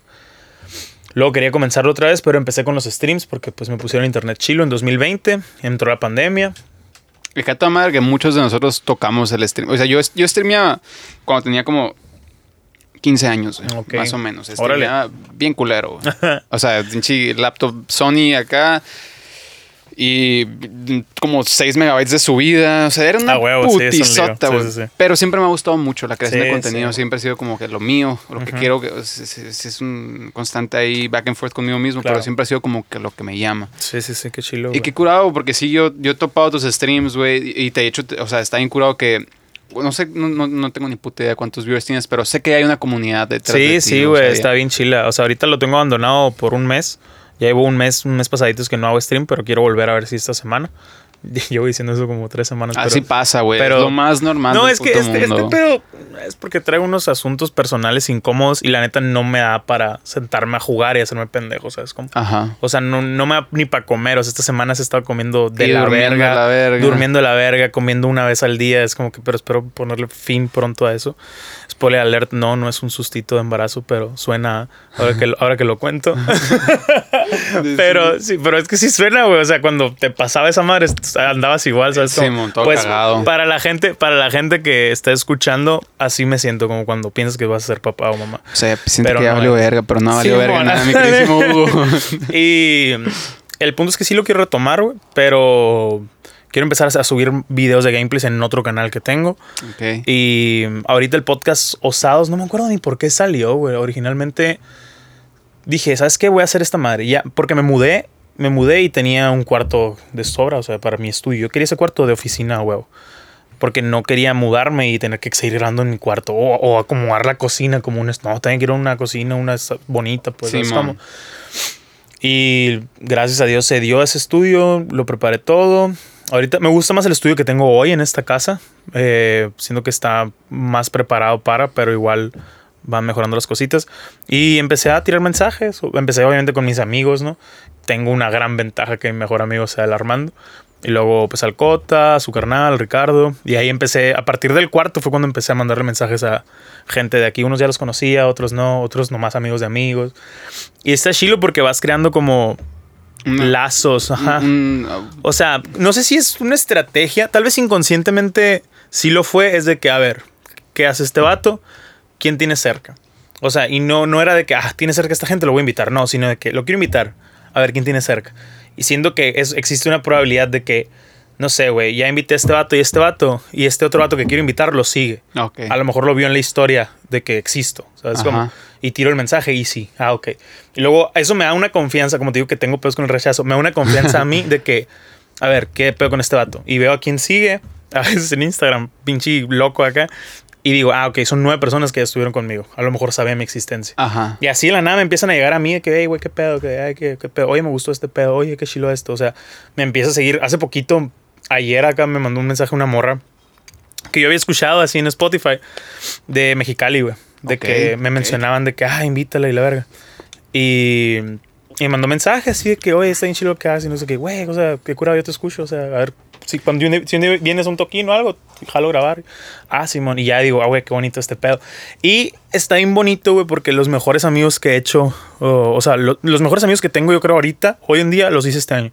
Luego quería comenzarlo otra vez, pero empecé con los streams porque pues me pusieron internet chilo en 2020. Entró la pandemia. A toda madre que muchos de nosotros tocamos el stream. O sea, yo, yo streameaba cuando tenía como 15 años, güey, Ok. más o menos. Órale. Bien culero. güey. o sea, (laughs) laptop Sony acá. Y como 6 megabytes de subida. O sea, era una Ah, huevo, sí, putisota, Sí, güey. sí, sí. Pero siempre me ha gustado mucho la creación Sí, de contenido. sí. Siempre ha sido como que lo mío, lo que quiero. Que, es, es- un constante ahí back and forth conmigo mismo. Claro. Pero siempre ha sido como que lo que me llama. Sí, sí, sí, qué chilo. Y qué curado, porque sí, yo, yo he topado tus streams, güey, y te he hecho, o sea, está bien curado que, no sé, no, no, no tengo ni puta idea cuántos viewers tienes, pero sé que hay una comunidad detrás de Sí, ti, sí, o güey, sea, está bien chila. O sea, ahorita lo tengo abandonado por un mes. Ya llevo un mes, un mes pasaditos que no hago stream, pero quiero volver a ver si esta semana. (laughs) Llevo diciendo eso como tres semanas. Así pero- pasa, güey, pero- es lo más normal No, del es que este, este mundo. pedo es porque traigo unos asuntos personales incómodos y la neta no me da para sentarme a jugar y hacerme pendejo, ¿sabes? Como, Ajá. o sea, no, no me da ni para comer. O sea, estas semanas he estado comiendo de la durmiendo verga, la verga. Durmiendo de la verga, comiendo una vez al día. Es como que, pero espero ponerle fin pronto a eso. Spoiler alert, no, no es un sustito de embarazo, pero suena ahora que, lo- ahora que lo cuento. (laughs) (laughs) pero sí, pero es que sí suena, güey. O sea, cuando te pasaba esa madre, andabas igual, ¿sabes? Simón, todo pues cagado. para la gente, para la gente que está escuchando, así me siento como cuando piensas que vas a ser papá o mamá. O sea, siento Pero que ya no, valió verga, pero no valió Sí, verga nada, mi (laughs) Hugo. Y el punto es que sí lo quiero retomar, güey, pero quiero empezar a subir videos de gameplays en otro canal que tengo. Y ahorita el podcast Osados, no me acuerdo ni por qué salió, güey. Originalmente dije, ¿sabes qué? Voy a hacer esta madre. Ya, porque me mudé, me mudé y tenía un cuarto de sobra, o sea, para mi estudio. Yo quería ese cuarto de oficina, güey. Porque no quería mudarme y tener que seguir grabando en mi cuarto. O, o acomodar la cocina como un... No, también quiero una cocina, una bonita, pues. Sí, como- y gracias a Dios se dio ese estudio, lo preparé todo. Ahorita me gusta más el estudio que tengo hoy en esta casa. Eh, siento que está más preparado para, pero igual van mejorando las cositas. Y empecé a tirar mensajes. Empecé obviamente con mis amigos, ¿no? Tengo una gran ventaja que mi mejor amigo sea el Armando. Y luego pues al Cota, a su carnal, Ricardo. Y ahí empecé, a partir del cuarto fue cuando empecé a mandarle mensajes a gente de aquí. Unos ya los conocía, otros no, otros nomás amigos de amigos. Y está chilo porque vas creando como lazos, ajá. O sea, no sé si es una estrategia, tal vez inconscientemente sí lo fue, es de que, a ver, ¿qué hace este vato? ¿Quién tiene cerca? O sea, y no, no era de que, ah, tiene cerca esta gente, lo voy a invitar, no, sino de que lo quiero invitar, a ver quién tiene cerca. Y siendo que es, existe una probabilidad de que no sé, güey, ya invité a este vato y este vato, y este otro vato que quiero invitar lo sigue. Ok. A lo mejor lo vio en la historia de que existo, ¿sabes cómo? Y tiro el mensaje y sí, ah, ok. Y luego eso me da una confianza, como te digo que tengo pedos con el rechazo, me da una confianza a mí (laughs) de que, a ver, ¿qué pedo con este vato? Y veo a quién sigue, a veces en Instagram, pinche loco acá, y digo, ah, ok, son nueve personas que ya estuvieron conmigo. A lo mejor sabían mi existencia. Ajá. Y así de la nada me empiezan a llegar a mí de que, hey, güey, qué pedo, que, ay, qué, qué pedo, oye, me gustó este pedo, oye, qué chilo esto. O sea, me empieza a seguir. Hace poquito, ayer acá me mandó un mensaje una morra que yo había escuchado así en Spotify de Mexicali, güey. De Ok, que me ok. mencionaban de que, ah, invítala y la verga. Y, y me mandó mensaje así de que, oye, está bien chido lo que haces y no sé qué, güey, o sea, qué curado, yo te escucho. O sea, a ver, si cuando si vienes a un toquín o algo, jalo grabar. Ah, Simón. Y ya digo, ah, güey, qué bonito este pedo. Y está bien bonito, güey, porque los mejores amigos que he hecho, o, o sea, lo- los mejores amigos que tengo yo creo ahorita, hoy en día, los hice este año.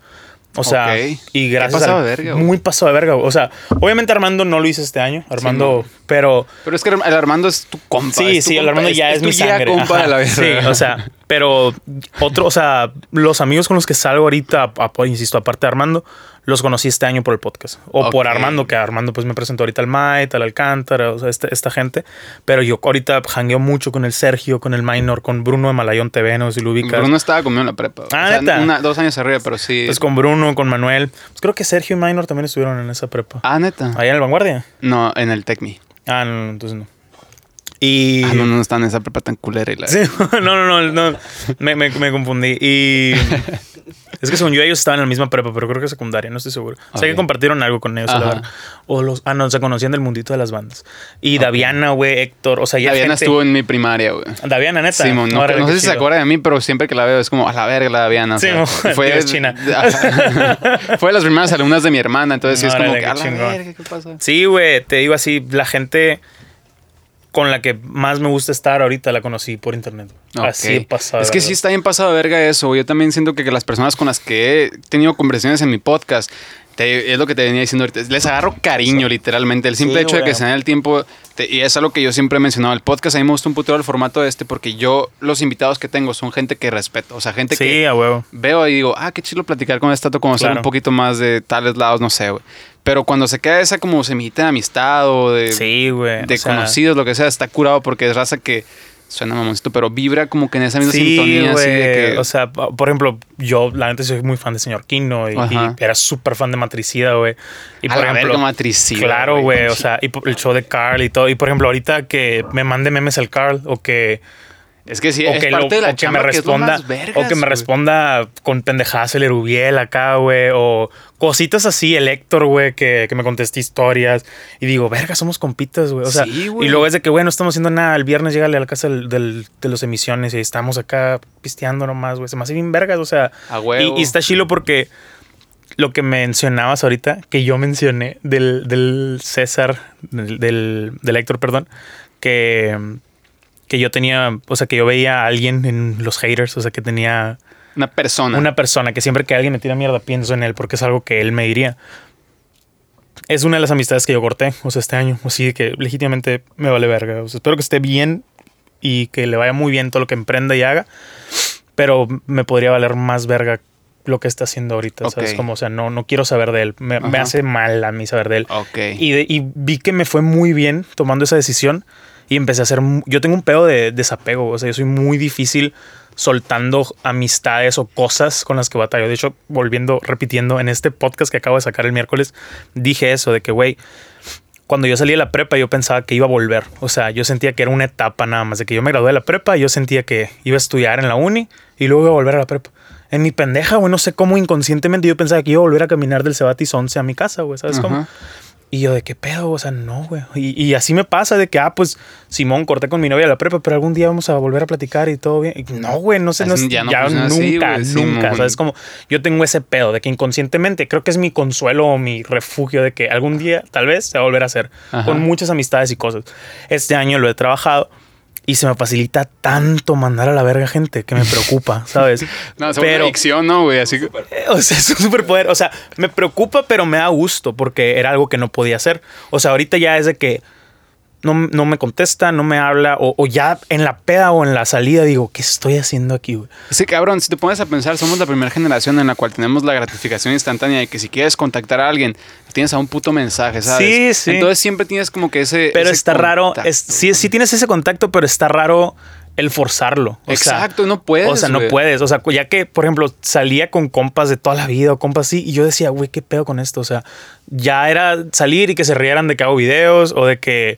O sea, Ok. y gracias a de verga, muy pasado de verga. güey. O sea, obviamente Armando no lo hice este año, Armando, pero Pero es que el Armando es tu compa. Sí, es tu sí, el compa, Armando ya es, tu mi guía sangre. compa de la vida. Sí, o sea, pero otro, o sea, los amigos con los que salgo ahorita, insisto, aparte de Armando, los conocí este año por el podcast. O por. Armando, que Armando pues me presentó ahorita al Might, al Alcántara, o sea, este- esta gente. Pero yo ahorita jangueo mucho con el Sergio, con el Minor, con Bruno de Malayón TV, no sé si lo ubicas. Bruno estaba conmigo en la prepa. Ah, o sea, ¿neta? una- dos años arriba, pero sí. Pues con Bruno, con Manuel. Pues creo que Sergio y Minor también estuvieron en esa prepa. Ah, neta. Allá en el Vanguardia. No, en el TECMI. Ah, no, no, entonces no. Y... Ah, no, no están en esa prepa tan culera. Y la... Sí, (laughs) no, no, no, no. Me, me, me confundí. Y (laughs) es que según yo, ellos estaban en la misma prepa, pero creo que secundaria, no estoy seguro. O sea, que compartieron algo con ellos. la. O los. Ah, no, se conocían del mundito de las bandas. Y Daviana, güey, Héctor. O sea, ya. Daviana gente- estuvo en mi primaria, güey. Daviana, neta. Sí, no, sé si se acuerda de mí, pero siempre que la veo es como a la verga la Daviana. o Sí, sea, mon, fue, Dios, China. (laughs) Fue de las primeras alumnas de mi hermana, entonces sí es como que a la verga, ¿qué pasa? Sí, güey, te digo así, la gente con la que más me gusta estar ahorita la conocí por internet. Así Ok. pasado. Es que sí está bien pasado verga eso. Yo también siento que, que las personas con las que he tenido conversaciones en mi podcast, te- es lo que te venía diciendo ahorita, les agarro cariño literalmente. El simple Sí, hecho de que se den el tiempo, te- y es algo que yo siempre he mencionado, el podcast a mí me gusta un putero el formato de este porque yo, los invitados que tengo son gente que respeto, o sea, gente Sí, que a huevo. veo y digo, ah, qué chido platicar con tato, conocer Claro. un poquito más de tales lados, no sé, güey. Pero cuando se queda esa como semillita de amistad o de, Sí, güey. de o sea, conocidos, lo que sea, está curado porque es raza que suena mamoncito, pero vibra como que en esa misma Sí, sintonía así de güey. que. O sea, por ejemplo, yo la neta soy muy fan de Señor Kino y, Ajá. y era súper fan de Matricida, güey. Y A por la ejemplo, verga, Matricida, Claro, güey. O sea, y el show de Carl y todo. Y por ejemplo, ahorita que me mande memes el Carl o que, es que sí, o es que, parte lo- de la o que me que responda vergas, o que me responda con pendejadas el Erubiel acá, güey. O cositas así, el Héctor, güey, que, que me conteste historias. Y digo, verga, somos compitas, güey. O sea, Sí, güey. y luego es de que, güey, no estamos haciendo nada. El viernes llegale a la casa del, del- de las emisiones y estamos acá pisteando nomás, güey. Se me hace bien vergas, o sea. A huevo. Y, y está chilo porque lo que mencionabas ahorita, que yo mencioné del, del César, del, del, del Héctor, perdón, que, que yo tenía, o sea, que yo veía a alguien en los haters, o sea, que tenía Una persona. una persona que siempre que alguien me tira mierda pienso en él porque es algo que él me diría. Es una de las amistades que yo corté, o sea, este año. Así que legítimamente me vale verga. O sea, espero que esté bien y que le vaya muy bien todo lo que emprenda y haga. Pero me podría valer más verga lo que está haciendo ahorita. ¿Sabes? Ok. Como, o sea, no, no quiero saber de él. Me, me hace mal a mí saber de él. Ok. Y, de- y vi que me fue muy bien tomando esa decisión y empecé a hacer... Yo tengo un pedo de desapego, o sea, yo soy muy difícil soltando amistades o cosas con las que batallo. De hecho, volviendo, repitiendo, en este podcast que acabo de sacar el miércoles, dije eso, de que, güey, cuando yo salí de la prepa yo pensaba que iba a volver. O sea, yo sentía que era una etapa nada más, de que yo me gradué de la prepa yo sentía que iba a estudiar en la uni y luego iba a volver a la prepa. En mi pendeja, güey, no sé cómo inconscientemente yo pensaba que iba a volver a caminar del Cebatis 11 a mi casa, güey, ¿sabes cómo? Y yo de qué pedo, o sea, no, güey. Y, y así me pasa de que, ah, pues, Simón, corté con mi novia de la prepa, pero algún día vamos a volver a platicar y todo bien. Y no, güey, no sé, no, es- ya ya, no funciona nunca, así, nunca. Simón. ¿Sabes? Como yo tengo ese pedo de que inconscientemente creo que es mi consuelo o mi refugio de que algún día, tal vez, se va a volver a hacer Ajá. con muchas amistades y cosas. Este año lo he trabajado. Y se me facilita tanto mandar a la verga gente que me preocupa, (laughs) ¿sabes? No, es una adicción, ¿no, güey? Así que. Eh, O sea, es un superpoder. O sea, me preocupa, pero me da gusto porque era algo que no podía hacer. O sea, ahorita ya es de que no, no me contesta, no me habla, o, o ya en la peda o en la salida digo, ¿qué estoy haciendo aquí, güey? Sí, cabrón, si te pones a pensar, somos la primera generación en la cual tenemos la gratificación instantánea de que si quieres contactar a alguien, tienes a un puto mensaje, ¿sabes? Sí, sí. Entonces siempre tienes como que ese. Pero ese está raro, es, sí, sí tienes ese contacto, pero está raro el forzarlo. O sea, Exacto, no puedes. O sea, no puedes. O sea, ya que, por ejemplo, salía con compas de toda la vida o compas así, y yo decía, güey, ¿qué pedo con esto? O sea, ya era salir y que se rieran de que hago videos o de que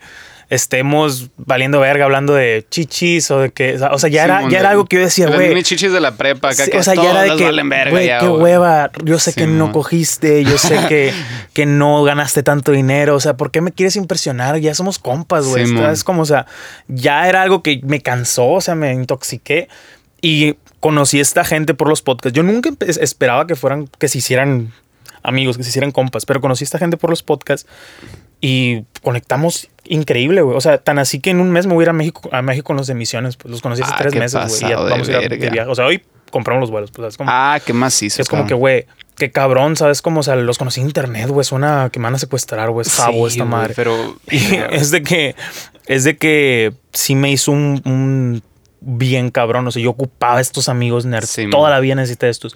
estemos valiendo verga hablando de chichis o de que, o sea, ya, era, ya era algo que yo decía, güey. chichis de la prepa, acá Sí, que o sea, ya era de que, valen verga güey, qué güey. hueva. Yo sé que no cogiste, yo sé que, (laughs) que no ganaste tanto dinero. O sea, ¿por qué me quieres impresionar? Ya somos compas, güey. Es como, o sea, ya era algo que me cansó, o sea, me intoxiqué. Y conocí a esta gente por los podcasts. Yo nunca esperaba que fueran, que se hicieran amigos, que se hicieran compas, pero conocí a esta gente por los podcasts y conectamos increíble, güey. O sea, tan así que en un mes me voy a ir a México, a México con los de misiones. Pues los conocí hace Ah, tres meses, güey. y ya vamos a ir de viaje. O sea, hoy compramos los vuelos, pues es como, Ah, qué macizo. es como que, güey, qué cabrón, ¿sabes? Como, o sea, los conocí en internet, güey. Suena que me van a secuestrar, güey. Es jabo Sí, esta madre. Pero. (laughs) Y es de que, es de que sí me hizo un, un bien cabrón. O sea, yo ocupaba estos amigos nerds. Sí, Toda man. la vida necesité estos.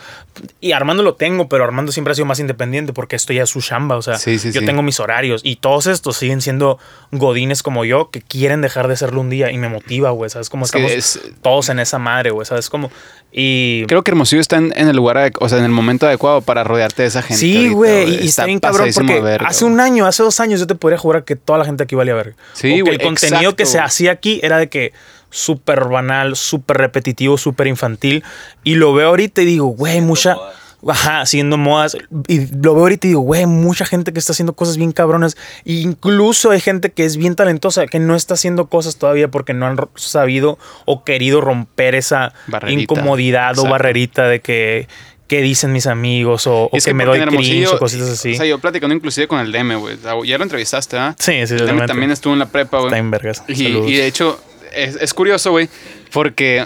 Y Armando lo tengo, pero Armando siempre ha sido más independiente porque esto ya es su chamba. O sea, Sí, sí, yo tengo mis horarios y todos estos siguen siendo godines como yo que quieren dejar de serlo un día y me motiva, güey. ¿Sabes? Que estamos es- todos en esa madre, güey. ¿Sabes? Como. Y. Creo que Hermosillo está en, en el lugar, o sea, en el momento adecuado para rodearte de esa gente. Sí, güey, y, está bien cabrón porque verga, hace un año, hace dos años yo te podría jurar que toda la gente aquí valía verga. Sí, güey, El contenido exacto, que se hacía aquí era de que súper banal, súper repetitivo, súper infantil. Y lo veo ahorita y digo, güey, mucha... modas. Ajá, haciendo modas. Y lo veo ahorita y digo, güey, mucha gente que está haciendo cosas bien cabronas. E incluso hay gente que es bien talentosa, que no está haciendo cosas todavía porque no han sabido o querido romper esa Barrerita. incomodidad o barrerita de que, que dicen mis amigos o, o Y es que, me doy cringe o cositas así. O sea, yo platicando inclusive con el DM, güey. Ya lo entrevistaste, ¿ah? sí, sí, El DM también estuvo en la prepa, güey. Está en vergas. Y, Saludos. y de hecho, es, es curioso, güey, porque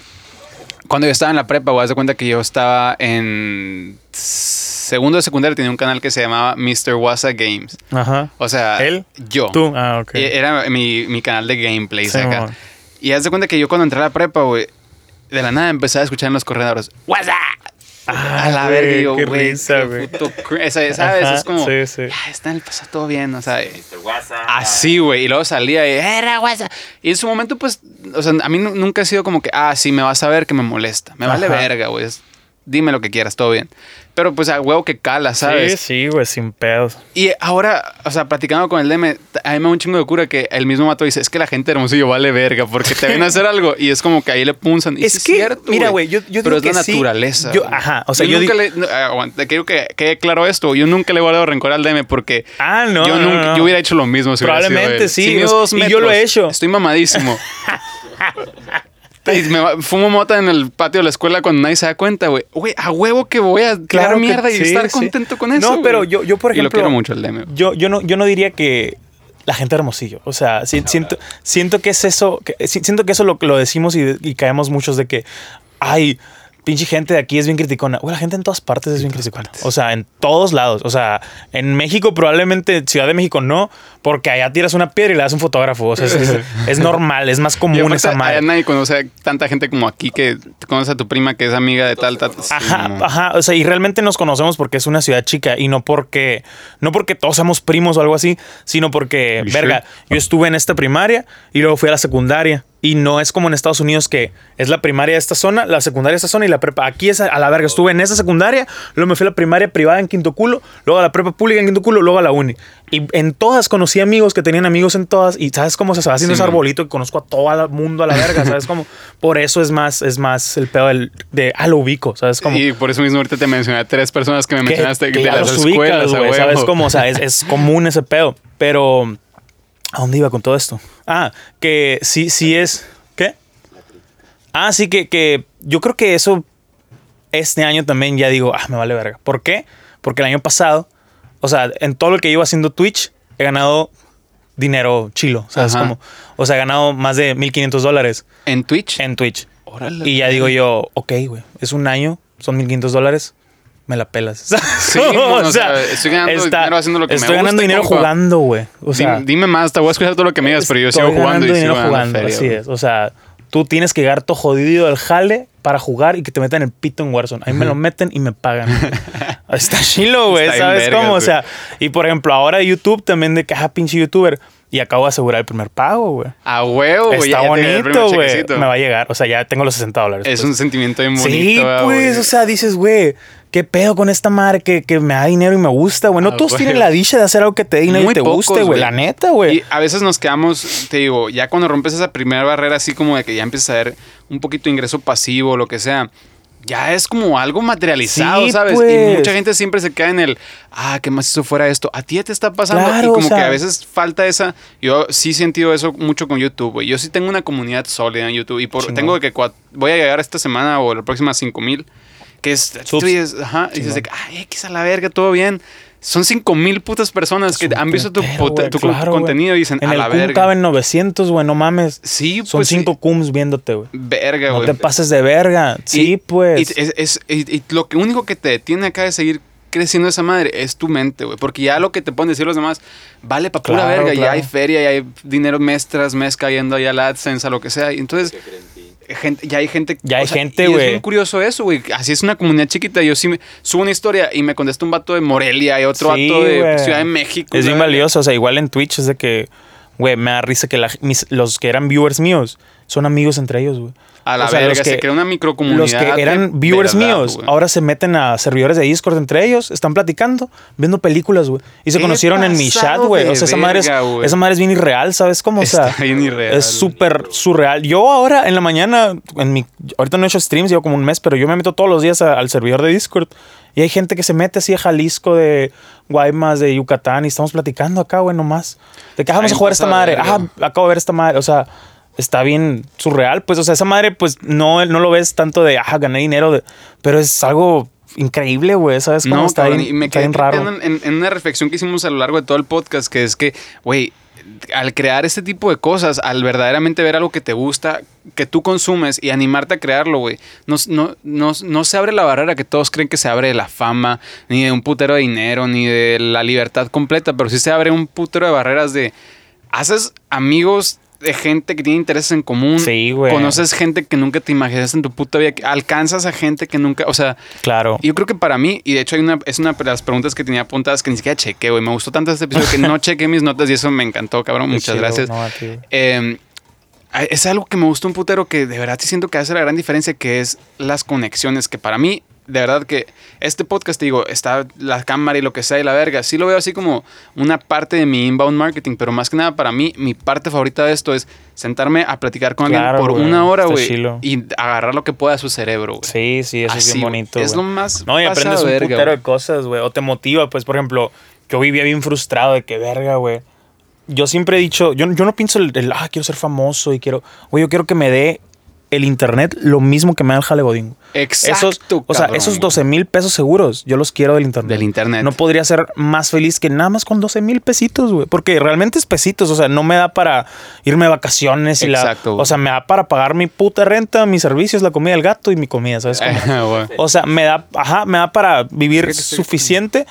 cuando yo estaba en la prepa, güey, haz de cuenta que yo estaba en segundo de secundaria, tenía un canal que se llamaba Mr. Wasa Games. Ajá. O sea, ¿Él? yo. Tú. Ah, ok. Era mi, mi canal de gameplays Sí, acá. Y haz de cuenta que yo cuando entré a la prepa, güey, de la nada empecé a escuchar en los corredores, WhatsApp. Ah, a la güey, verga, yo, qué güey, risa, güey. esa- ¿Sabes? Ajá, es como, sí, sí. ya está en el pasado todo bien, o sea. WhatsApp. Así, güey. Y luego salía y era WhatsApp. Y en su momento, pues, o sea, a mí nu- nunca ha sido como que, ah, sí, me vas a ver que me molesta. Me vale Ajá. verga, güey. Es- Dime lo que quieras, todo bien. Pero pues a huevo que cala, Sí, ¿sabes? sí, güey, sin pedos. Y ahora, o sea, platicando con el DM, a mí me da un chingo de cura que el mismo mato dice, es que la gente de hermosillo vale verga porque te ven a hacer algo y es como que ahí le punzan. Y Es sí que, cierto, mira, güey, yo- yo Pero digo es la que sí. naturaleza. Yo- ajá, o sea, yo, yo nunca digo- le... no, aguanta, quiero que quede claro esto. Yo nunca le he guardado rencor al DM porque... Ah, no. yo, no, nunca, no. yo hubiera hecho lo mismo. Si hubiera sido Probablemente él. sí, Si mido o sea, dos y yo lo he metros, hecho. Estoy mamadísimo. (laughs) Y me fumo mota en el patio de la escuela cuando nadie se da cuenta, güey. Güey, a huevo que voy a que mierda y sí, estar sí. contento con eso. No, pero yo, yo por Y lo ejemplo. quiero mucho el DM. Yo, yo, no, yo no diría que la gente de Hermosillo. O sea, si- siento, siento que es eso. que- siento que eso lo, lo decimos y, y caemos muchos de que. Ay, pinche gente de aquí es bien criticona. Güey, la gente en todas partes es bien criticona. O sea, en todos lados. O sea, en México probablemente, Ciudad de México no, porque allá tiras una piedra y le das un fotógrafo. O sea, es, es- es (laughs) normal, es más común esa allá madre. nadie conoce a tanta gente como aquí que conoce a tu prima que es amiga de tal, tal. Sí, Ajá, no. ajá, o sea, y realmente nos conocemos porque es una ciudad chica y no porque no porque todos somos primos o algo así, sino porque verga, yo estuve en esta primaria y luego fui a la secundaria y no es como en Estados Unidos que es la primaria de esta zona, la secundaria de esta zona y la prepa. Aquí es a, la verga, estuve en esa secundaria, luego me fui a la primaria privada en Quinto Culo, luego a la prepa pública en Quinto Culo, luego a la uni. Y en todas conocí amigos que tenían amigos en todas y sabes cómo se va haciendo Sí, ese arbolito que conozco a todo el mundo a la verga, sabes cómo por eso es más es más el pedo del, de ah lo ubico, sabes cómo Y por eso mismo ahorita te mencioné a tres personas que me mencionaste que de las escuelas, ubicas, güey, huevo. ¿sabes cómo? O sea, es, es común ese pedo. Pero, ¿a dónde iba con todo esto? Ah, que sí, sí es... ¿Qué? Ah, sí, que, que yo creo que eso este año también ya digo, ah, me vale verga. ¿Por qué? Porque el año pasado, o sea, en todo lo que llevo haciendo Twitch, he ganado dinero chilo, ¿sabes cómo? O sea, he ganado más de 1.500 dólares En Twitch. en Twitch. Órale. Y ya digo yo, ok, güey, es un año, son 1.500 dólares, me la pelas. Sí, (laughs) bueno, o sea, estoy ganando dinero haciendo lo que me Estoy gusta, ganando dinero compa. jugando, güey. O sea, dime, dime más, te voy a escuchar todo lo que me digas, pero yo sigo jugando y sigo jugando. feria, así es. O sea, tú tienes que llegar todo jodido al jale para jugar y que te metan el pito en Warzone. Ahí me lo (laughs) meten y me pagan. (laughs) Está chilo, güey. ¿Sabes vergas, cómo? O sea, y por ejemplo, ahora YouTube también de que, ah, pinche YouTuber. Y acabo de asegurar el primer pago, güey. A huevo, güey. Está ya bonito, güey. Me va a llegar. O sea, ya tengo los 60 dólares. Es pues. un sentimiento bien bonito. Sí, pues, o sea, dices, güey, ¿qué pedo con esta madre que, que me da dinero y me gusta, güey? No Ah, todos tienen la dicha de hacer algo que te dé dinero Muy y te pocos, guste, güey. La neta, güey. Y a veces nos quedamos, te digo, ya cuando rompes esa primera barrera, así como de que ya empiezas a ver un poquito de ingreso pasivo, lo que sea, ya es como algo materializado, Sí, ¿sabes? pues. Y mucha gente siempre se queda en el, ah, ¿qué más eso fuera esto? A ti te está pasando. Claro, y como o sea- que a veces falta esa. Yo sí he sentido eso mucho con YouTube, güey. Yo sí tengo una comunidad sólida en YouTube y por, Chingón. tengo que voy a llegar esta semana o la próxima 5000 mil. Que es, tú Subs. dices, ajá, y dices ay, X a la verga, todo bien. Son 5 mil putas personas que han visto tu, putero, puta- güey, tu, claro, güey. contenido y dicen, En a el la cum verga. caben 900, güey, no mames. Sí, Son pues, sí. cinco cums viéndote, güey. Verga, No güey. te pases de verga. Sí, Y- pues. Y, es- es- y- y lo que único que te detiene acá de seguir creciendo esa madre es tu mente, güey. Porque ya lo que te pueden decir los demás vale para pura Claro, verga. Ya claro. hay feria, ya hay dinero mes tras mes cayendo ahí a la AdSense, a lo que sea. Y entonces, Ya hay gente. Ya hay gente, y Es güey. muy curioso eso, güey. Así es una comunidad chiquita. Yo sí me subo una historia y me contesta un vato de Morelia y otro Sí, vato de güey. Ciudad de México. Es bien valioso. O sea, igual en Twitch es de que, güey, me da risa que la- mis- los que eran viewers míos son amigos entre ellos, güey. A la O sea, verga, los que- se crea una microcomunidad. Los que de eran viewers verdad, míos ahora se meten a servidores de Discord entre ellos, están platicando, viendo películas, güey. Y se conocieron en mi chat, güey. O sea, esa madre, es, esa madre es bien irreal, ¿sabes cómo? O sea, Está bien irreal. es súper surreal. Yo ahora en la mañana, en mi, ahorita no he hecho streams, llevo como un mes, pero yo me meto todos los días a- al servidor de Discord. Y hay gente que se mete así a Jalisco, de Guaymas, de Yucatán, y estamos platicando acá, güey, nomás. De que ah, vamos a jugar bien esta de madre. Ah, acabo de ver esta madre. O sea, está bien surreal. Pues, o sea, esa madre, pues no, no lo ves tanto de, ah, gané dinero, de- pero es algo increíble, güey. ¿Sabes cómo No, está, cabrón, bien, y me está quedé bien raro? en una reflexión que hicimos a lo largo de todo el podcast, que es que, güey, al crear este tipo de cosas, al verdaderamente ver algo que te gusta, que tú consumes y animarte a crearlo, güey, no, no, no, no se abre la barrera que todos creen que se abre de la fama, ni de un putero de dinero, ni de la libertad completa, pero sí se abre un putero de barreras de... Haces amigos de gente que tiene intereses en común. Sí, güey. Conoces gente que nunca te imaginaste en tu puta vida. Alcanzas a gente que nunca... O sea, Claro. yo creo que para mí, y de hecho hay una, es una de las preguntas que tenía apuntadas que ni siquiera chequé, güey. Me gustó tanto este episodio que no (laughs) chequé mis notas y eso me encantó, cabrón. Muchas chido, gracias. no, a ti, güey. Eh, es algo que me gustó un putero que de verdad sí siento que hace la gran diferencia, que es las conexiones, que para mí, de verdad que este podcast, te digo, está la cámara y lo que sea y la verga, sí lo veo así como una parte de mi inbound marketing, pero más que nada para mí, mi parte favorita de esto es sentarme a platicar con alguien por una hora, güey, y agarrar lo que pueda de su cerebro, güey. Sí, sí, eso es bien bonito. Es lo más No, y aprendes un de verga, putero güey. de cosas, güey. O te motiva, pues, por ejemplo, yo vivía bien frustrado de que, verga, güey. Yo siempre he dicho, yo, yo no pienso el, el, ah, quiero ser famoso y quiero, güey, yo quiero que me dé el internet lo mismo que me da el jale godín. Exacto, Esos, o sea, cabrón, esos güey. 12 mil pesos seguros, yo los quiero del internet. Del internet. No podría ser más feliz que nada más con 12 mil pesitos, güey. Porque realmente es pesitos, o sea, no me da para irme de vacaciones y Exacto, la... güey. O sea, me da para pagar mi puta renta, mis servicios, la comida del gato y mi comida, ¿sabes? cómo? (laughs) O sea, me da, ajá, me da para vivir suficiente,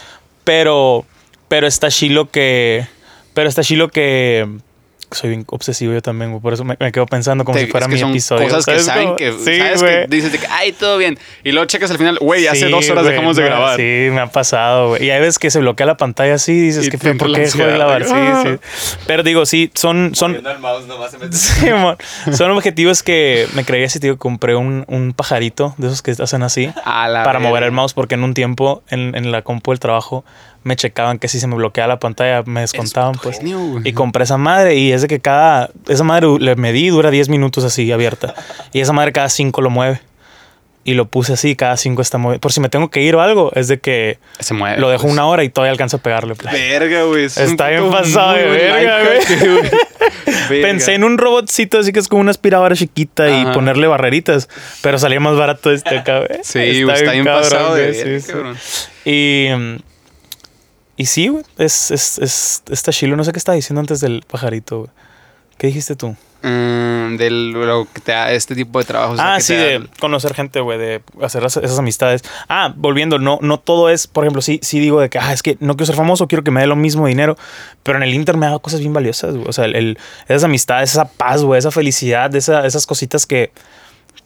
pero, pero está chilo que, pero está chilo que soy bien obsesivo yo también, güey, por eso me, me quedo pensando como Te- si fuera es que mi son episodio. Cosas que ¿sabes saben cómo? que, sí, sabes que dices de que, ay, todo bien. Y luego checas al final, güey, hace Sí, dos horas dejamos de grabar. Sí, me ha pasado, güey. Y hay veces que se bloquea la pantalla así y dices Y que ¿por qué dejó de grabar? Sí, sí. Pero digo, sí, son, son. (laughs) Sí, amor. Son objetivos que me creía si te digo, compré un, un pajarito de esos que hacen así A la para mover el mouse porque en un tiempo en, en la compu del trabajo me checaban que si se me bloqueaba la pantalla me descontaban puto pues. genio. Y compré esa madre y es de que cada esa madre le medí y dura 10 minutos así abierta (laughs) y esa madre cada 5 lo mueve. Y lo puse así, cada 5 está moviendo. Por si me tengo que ir o algo, es de que Se mueve. lo dejo pues. una hora y todavía alcanzo a pegarle. pues. Verga, güey. es Está bien pasado de verga, güey. (laughs) (laughs) Pensé en un robotcito así que es como una aspiradora chiquita y Ajá. ponerle barreritas, pero salía más barato este acá, güey. Sí, güey, está bien cabrón, pasado de sí, verga, sí. cabrón. Y, mm, y sí, güey, es, es, es, está chilo. No sé qué estaba diciendo antes del pajarito, güey. ¿Qué dijiste tú? Mm, de lo que te da este tipo de trabajo. o sea, ah, sí, de da- conocer gente, güey, de hacer esas, esas amistades. Ah, volviendo, no, no todo es, por ejemplo, sí, sí digo de que, ah, es que no quiero ser famoso, quiero que me dé lo mismo dinero, pero en el Inter me ha dado cosas bien valiosas, güey. O sea, el, el- esas amistades, esa paz, güey, esa felicidad, esa- esas cositas que,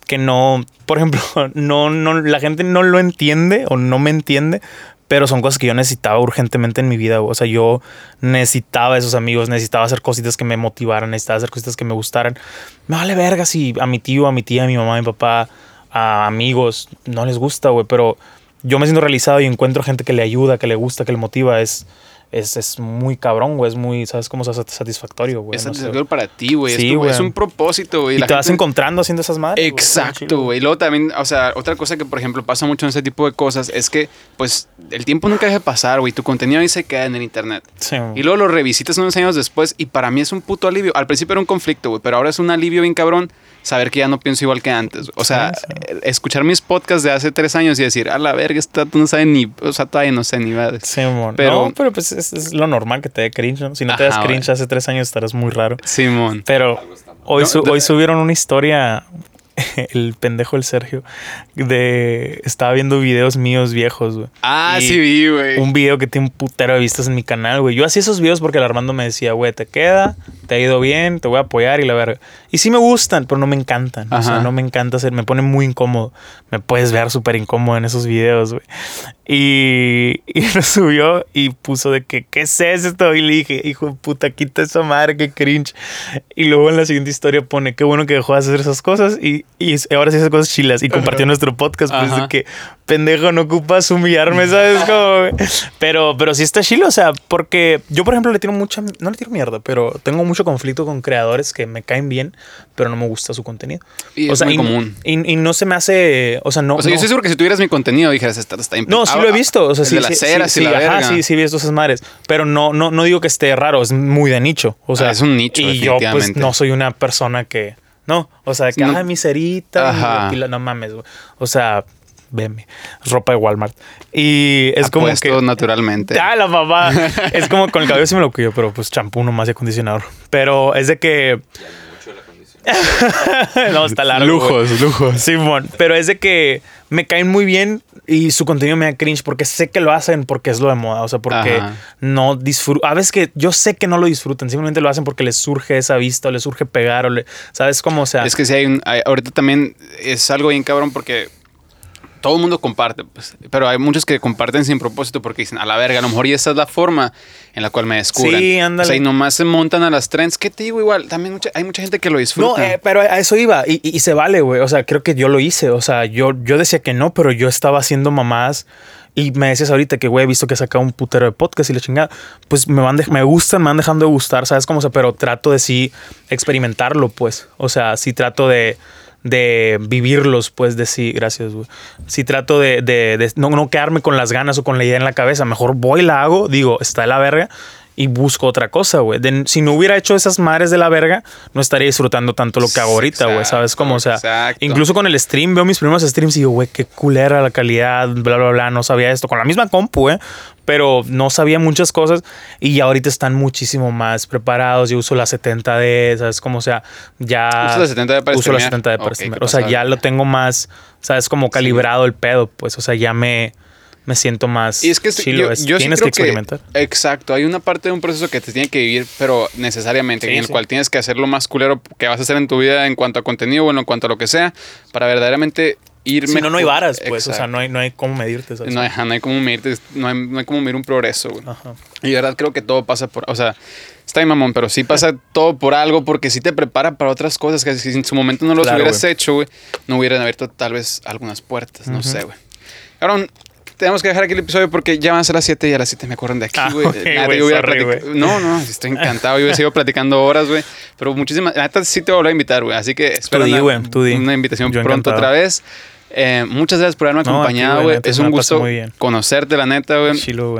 que no, por ejemplo, (laughs) no, no, la gente no lo entiende o no me entiende, pero son cosas que yo necesitaba urgentemente en mi vida. O sea, yo necesitaba esos amigos, necesitaba hacer cositas que me motivaran, necesitaba hacer cositas que me gustaran. Me vale verga si a mi tío, a mi tía, a mi mamá, a mi papá, a amigos no les gusta, güey, pero yo me siento realizado y encuentro gente que le ayuda, que le gusta, que le motiva. Es, es, es muy cabrón, güey. Es muy, ¿sabes cómo? Sat- satisfactorio, güey. Es no sé. satisfactorio para ti, güey. Sí, es, tu- es un propósito, güey. Y La te vas encontrando haciendo esas madres. Exacto, güey. Y luego también, o sea, otra cosa que, por ejemplo, pasa mucho en ese tipo de cosas es que, pues, el tiempo nunca deja de pasar, güey. Tu contenido ahí se queda en el internet. Sí. Y luego lo revisitas unos años después y para mí es un puto alivio. Al principio era un conflicto, güey, pero ahora es un alivio bien cabrón saber que ya no pienso igual que antes. O sea, Sí, sí. escuchar mis podcasts de hace tres años y decir, a la verga, esta no sabe ni, o sea, todavía no sé ni madres. Sí, mon. Pero- no, pero pues es, es lo normal que te dé cringe, ¿no? Si no te das cringe hace tres años estarás muy raro. Simón. Pero hoy, su- hoy subieron una historia, (laughs) el pendejo el Sergio, de... Estaba viendo videos míos viejos, güey. Ah, Y sí vi, güey. Un video que tiene un putero de vistas en mi canal, güey. Yo hacía esos videos porque el Armando me decía, güey, te queda, te ha ido bien, te voy a apoyar y la verga. Y sí me gustan, pero no me encantan. O sea, no me encanta hacer, me pone muy incómodo. Me puedes ver súper incómodo en esos videos, güey. Y, (laughs) y lo subió y puso de que, ¿qué es esto? Y le dije, hijo de puta, quita esa madre, qué cringe. Y luego en la siguiente historia pone, qué bueno que dejó de hacer esas cosas y, y ahora sí hace cosas chilas. Y compartió nuestro podcast, pues de que, pendejo, no ocupas humillarme, ¿sabes? (laughs) Como, pero, pero sí está chilo, o sea, porque yo, por ejemplo, le tiro mucha, no le tiro mierda, pero tengo mucho conflicto con creadores que me caen bien, pero no me gusta su contenido. Y o es sea, muy y, común. Y, y no se me hace, o sea, no. O sea, no- yo estoy seguro que si tuvieras mi contenido dijeras, está impec- no, sí lo he visto. O sea, sí, de las sí, ceras sí, y la sí, ajá, sí, esas madres. Pero no, no, no digo que esté raro, es muy de nicho. O sea, Ah, es un nicho, Y yo, pues, no soy una persona que. No, o sea, que, No. ay, mi cerita. y aquí la- no mames, güey. O sea, veme. Ropa de Walmart. Y es como que. naturalmente. Ah, la mamá. (laughs) es como con el cabello sí me lo cuido, pero pues champú nomás y acondicionador. Pero es de que. (laughs) no, está largo. lujos, lujos. Simón, pero es de que me caen muy bien y su contenido me da cringe porque sé que lo hacen porque es lo de moda, o sea, porque Ajá. no disfrutan. A veces que yo sé que no lo disfrutan, simplemente lo hacen porque les surge esa vista o les surge pegar o le, ¿sabes cómo? O sea, Es que sí hay un. hay- ahorita también es algo bien cabrón porque todo el mundo comparte, pues, pero hay muchos que comparten sin propósito porque dicen, a la verga, a lo mejor y esa es la forma en la cual me descubren. Sí, ándale. O sea, y nomás se montan a las trends. ¿Qué te digo igual? También mucha- hay mucha gente que lo no, disfruta. eh, pero a eso iba y, y- y se vale, güey. O sea, creo que yo lo hice. O sea, yo, yo decía que no, pero yo estaba haciendo mamás y me decías ahorita que, güey, he visto que saca un putero de podcast y la chingada. Pues me van de- me gustan, me van dejando de gustar, ¿sabes cómo? O sea, pero trato de sí experimentarlo, pues. O sea, sí trato de, de vivirlos, pues, de sí, gracias, güey. Sí trato de, de- de no, no quedarme con las ganas o con la idea en la cabeza. Mejor voy, la hago, digo, está de la verga y busco otra cosa, güey. Si no hubiera hecho esas madres de la verga, no estaría disfrutando tanto lo que hago ahorita, güey. ¿Sabes cómo? O sea, Exacto. incluso con el stream, veo mis primeros streams y digo, güey, qué culera la calidad, bla, bla, bla. No sabía esto. Con la misma compu, ¿eh? Pero no sabía muchas cosas y ya ahorita están muchísimo más preparados. Yo uso la 70D, ¿sabes? Como, o sea, ya. ¿Usas la 70D para Uso la streamear? 70D para O sea, ya lo tengo más, ¿sabes? Como calibrado el pedo, pues. O sea, ya me, me siento más. Y es que chilo. yo, sí tienes creo que experimentar. exacto, hay una parte de un proceso que te tiene que vivir, pero necesariamente, Sí, en el cual tienes que hacer lo más culero que vas a hacer en tu vida en cuanto a contenido, bueno, en cuanto a lo que sea, para verdaderamente ir Si no, no hay varas, pues. O sea, Exacto. no hay, no hay cómo medirte. ¿sabes? No hay, ajá, no hay como medir, no hay, no hay como medir un progreso, güey. Ajá. Y de verdad creo que todo pasa por, o sea, está bien mamón, pero sí pasa (laughs) todo por algo porque sí te prepara para otras cosas que si en su momento no los Claro, hubieras güey. hecho, güey, no hubieran abierto tal vez algunas puertas, no Ujú. sé, güey. Ahora, tenemos que dejar aquí el episodio porque ya van a ser las 7 y a las 7 me corren de aquí, Ah, güey. ok, Neta, güey, yo hubiera sorry, platic- güey. No, no, estoy encantado. Yo hubiera seguido platicando horas, güey. Pero muchísimas. La neta sí te voy a volver a invitar, güey. Así que espero una, di. una invitación Yo pronto encantado. otra vez. Eh, muchas gracias por haberme No, acompañado, güey, es un gusto conocerte, la neta, güey.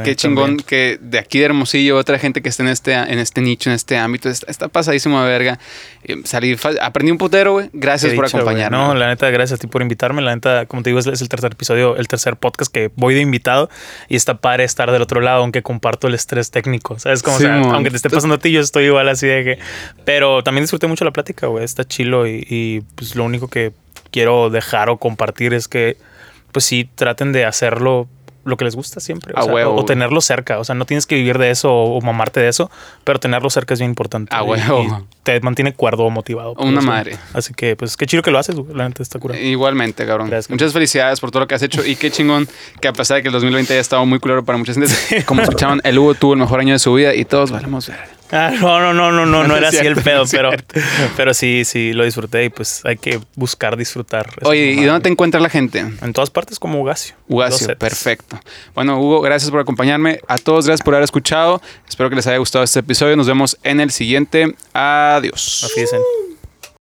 Qué chingón también. que de aquí de Hermosillo, otra gente que esté en este, en este nicho, en este ámbito. Está, está pasadísimo de verga. Eh, salí, aprendí un putero, güey. Gracias Qué por güey. acompañarme. No, güey. la neta, gracias a ti por invitarme. La neta, como te digo, es, es el tercer episodio, el tercer podcast que voy de invitado y está padre estar del otro lado, aunque comparto el estrés técnico. ¿Sabes? Como, o sea, aunque te esté pasando a ti, yo estoy igual así de que. Pero también disfruté mucho la plática, güey. Está chilo y, y, pues lo único que quiero dejar o compartir es que, pues sí, traten de hacerlo lo que les gusta siempre. O, sea, huevo, o- tenerlo cerca. O sea, no tienes que vivir de eso o, o mamarte de eso, pero tenerlo cerca es bien importante. A Y- huevo. y te mantiene cuerdo o motivado. Una eso. madre. Así que, pues, qué chido que lo haces, güey. La neta está curado. Igualmente, cabrón. Gracias, cabrón. Muchas felicidades por todo lo que has hecho y qué chingón que a pesar de que el 2020 haya estado muy culero para mucha gente, (laughs) como escucharon, el Hugo tuvo el mejor año de su vida y todos valemos verga. Ah, no, no, no, no, no, (laughs) no era así el pedo, pero, pero sí, sí, lo disfruté y pues hay que buscar disfrutar. Oye, ¿y dónde te encuentra la gente? En todas partes como Ugacio. Ugacio, perfecto. Bueno, Hugo, gracias por acompañarme. A todos, gracias por haber escuchado. Espero que les haya gustado este episodio. Nos vemos en el siguiente. Adiós. Dicen.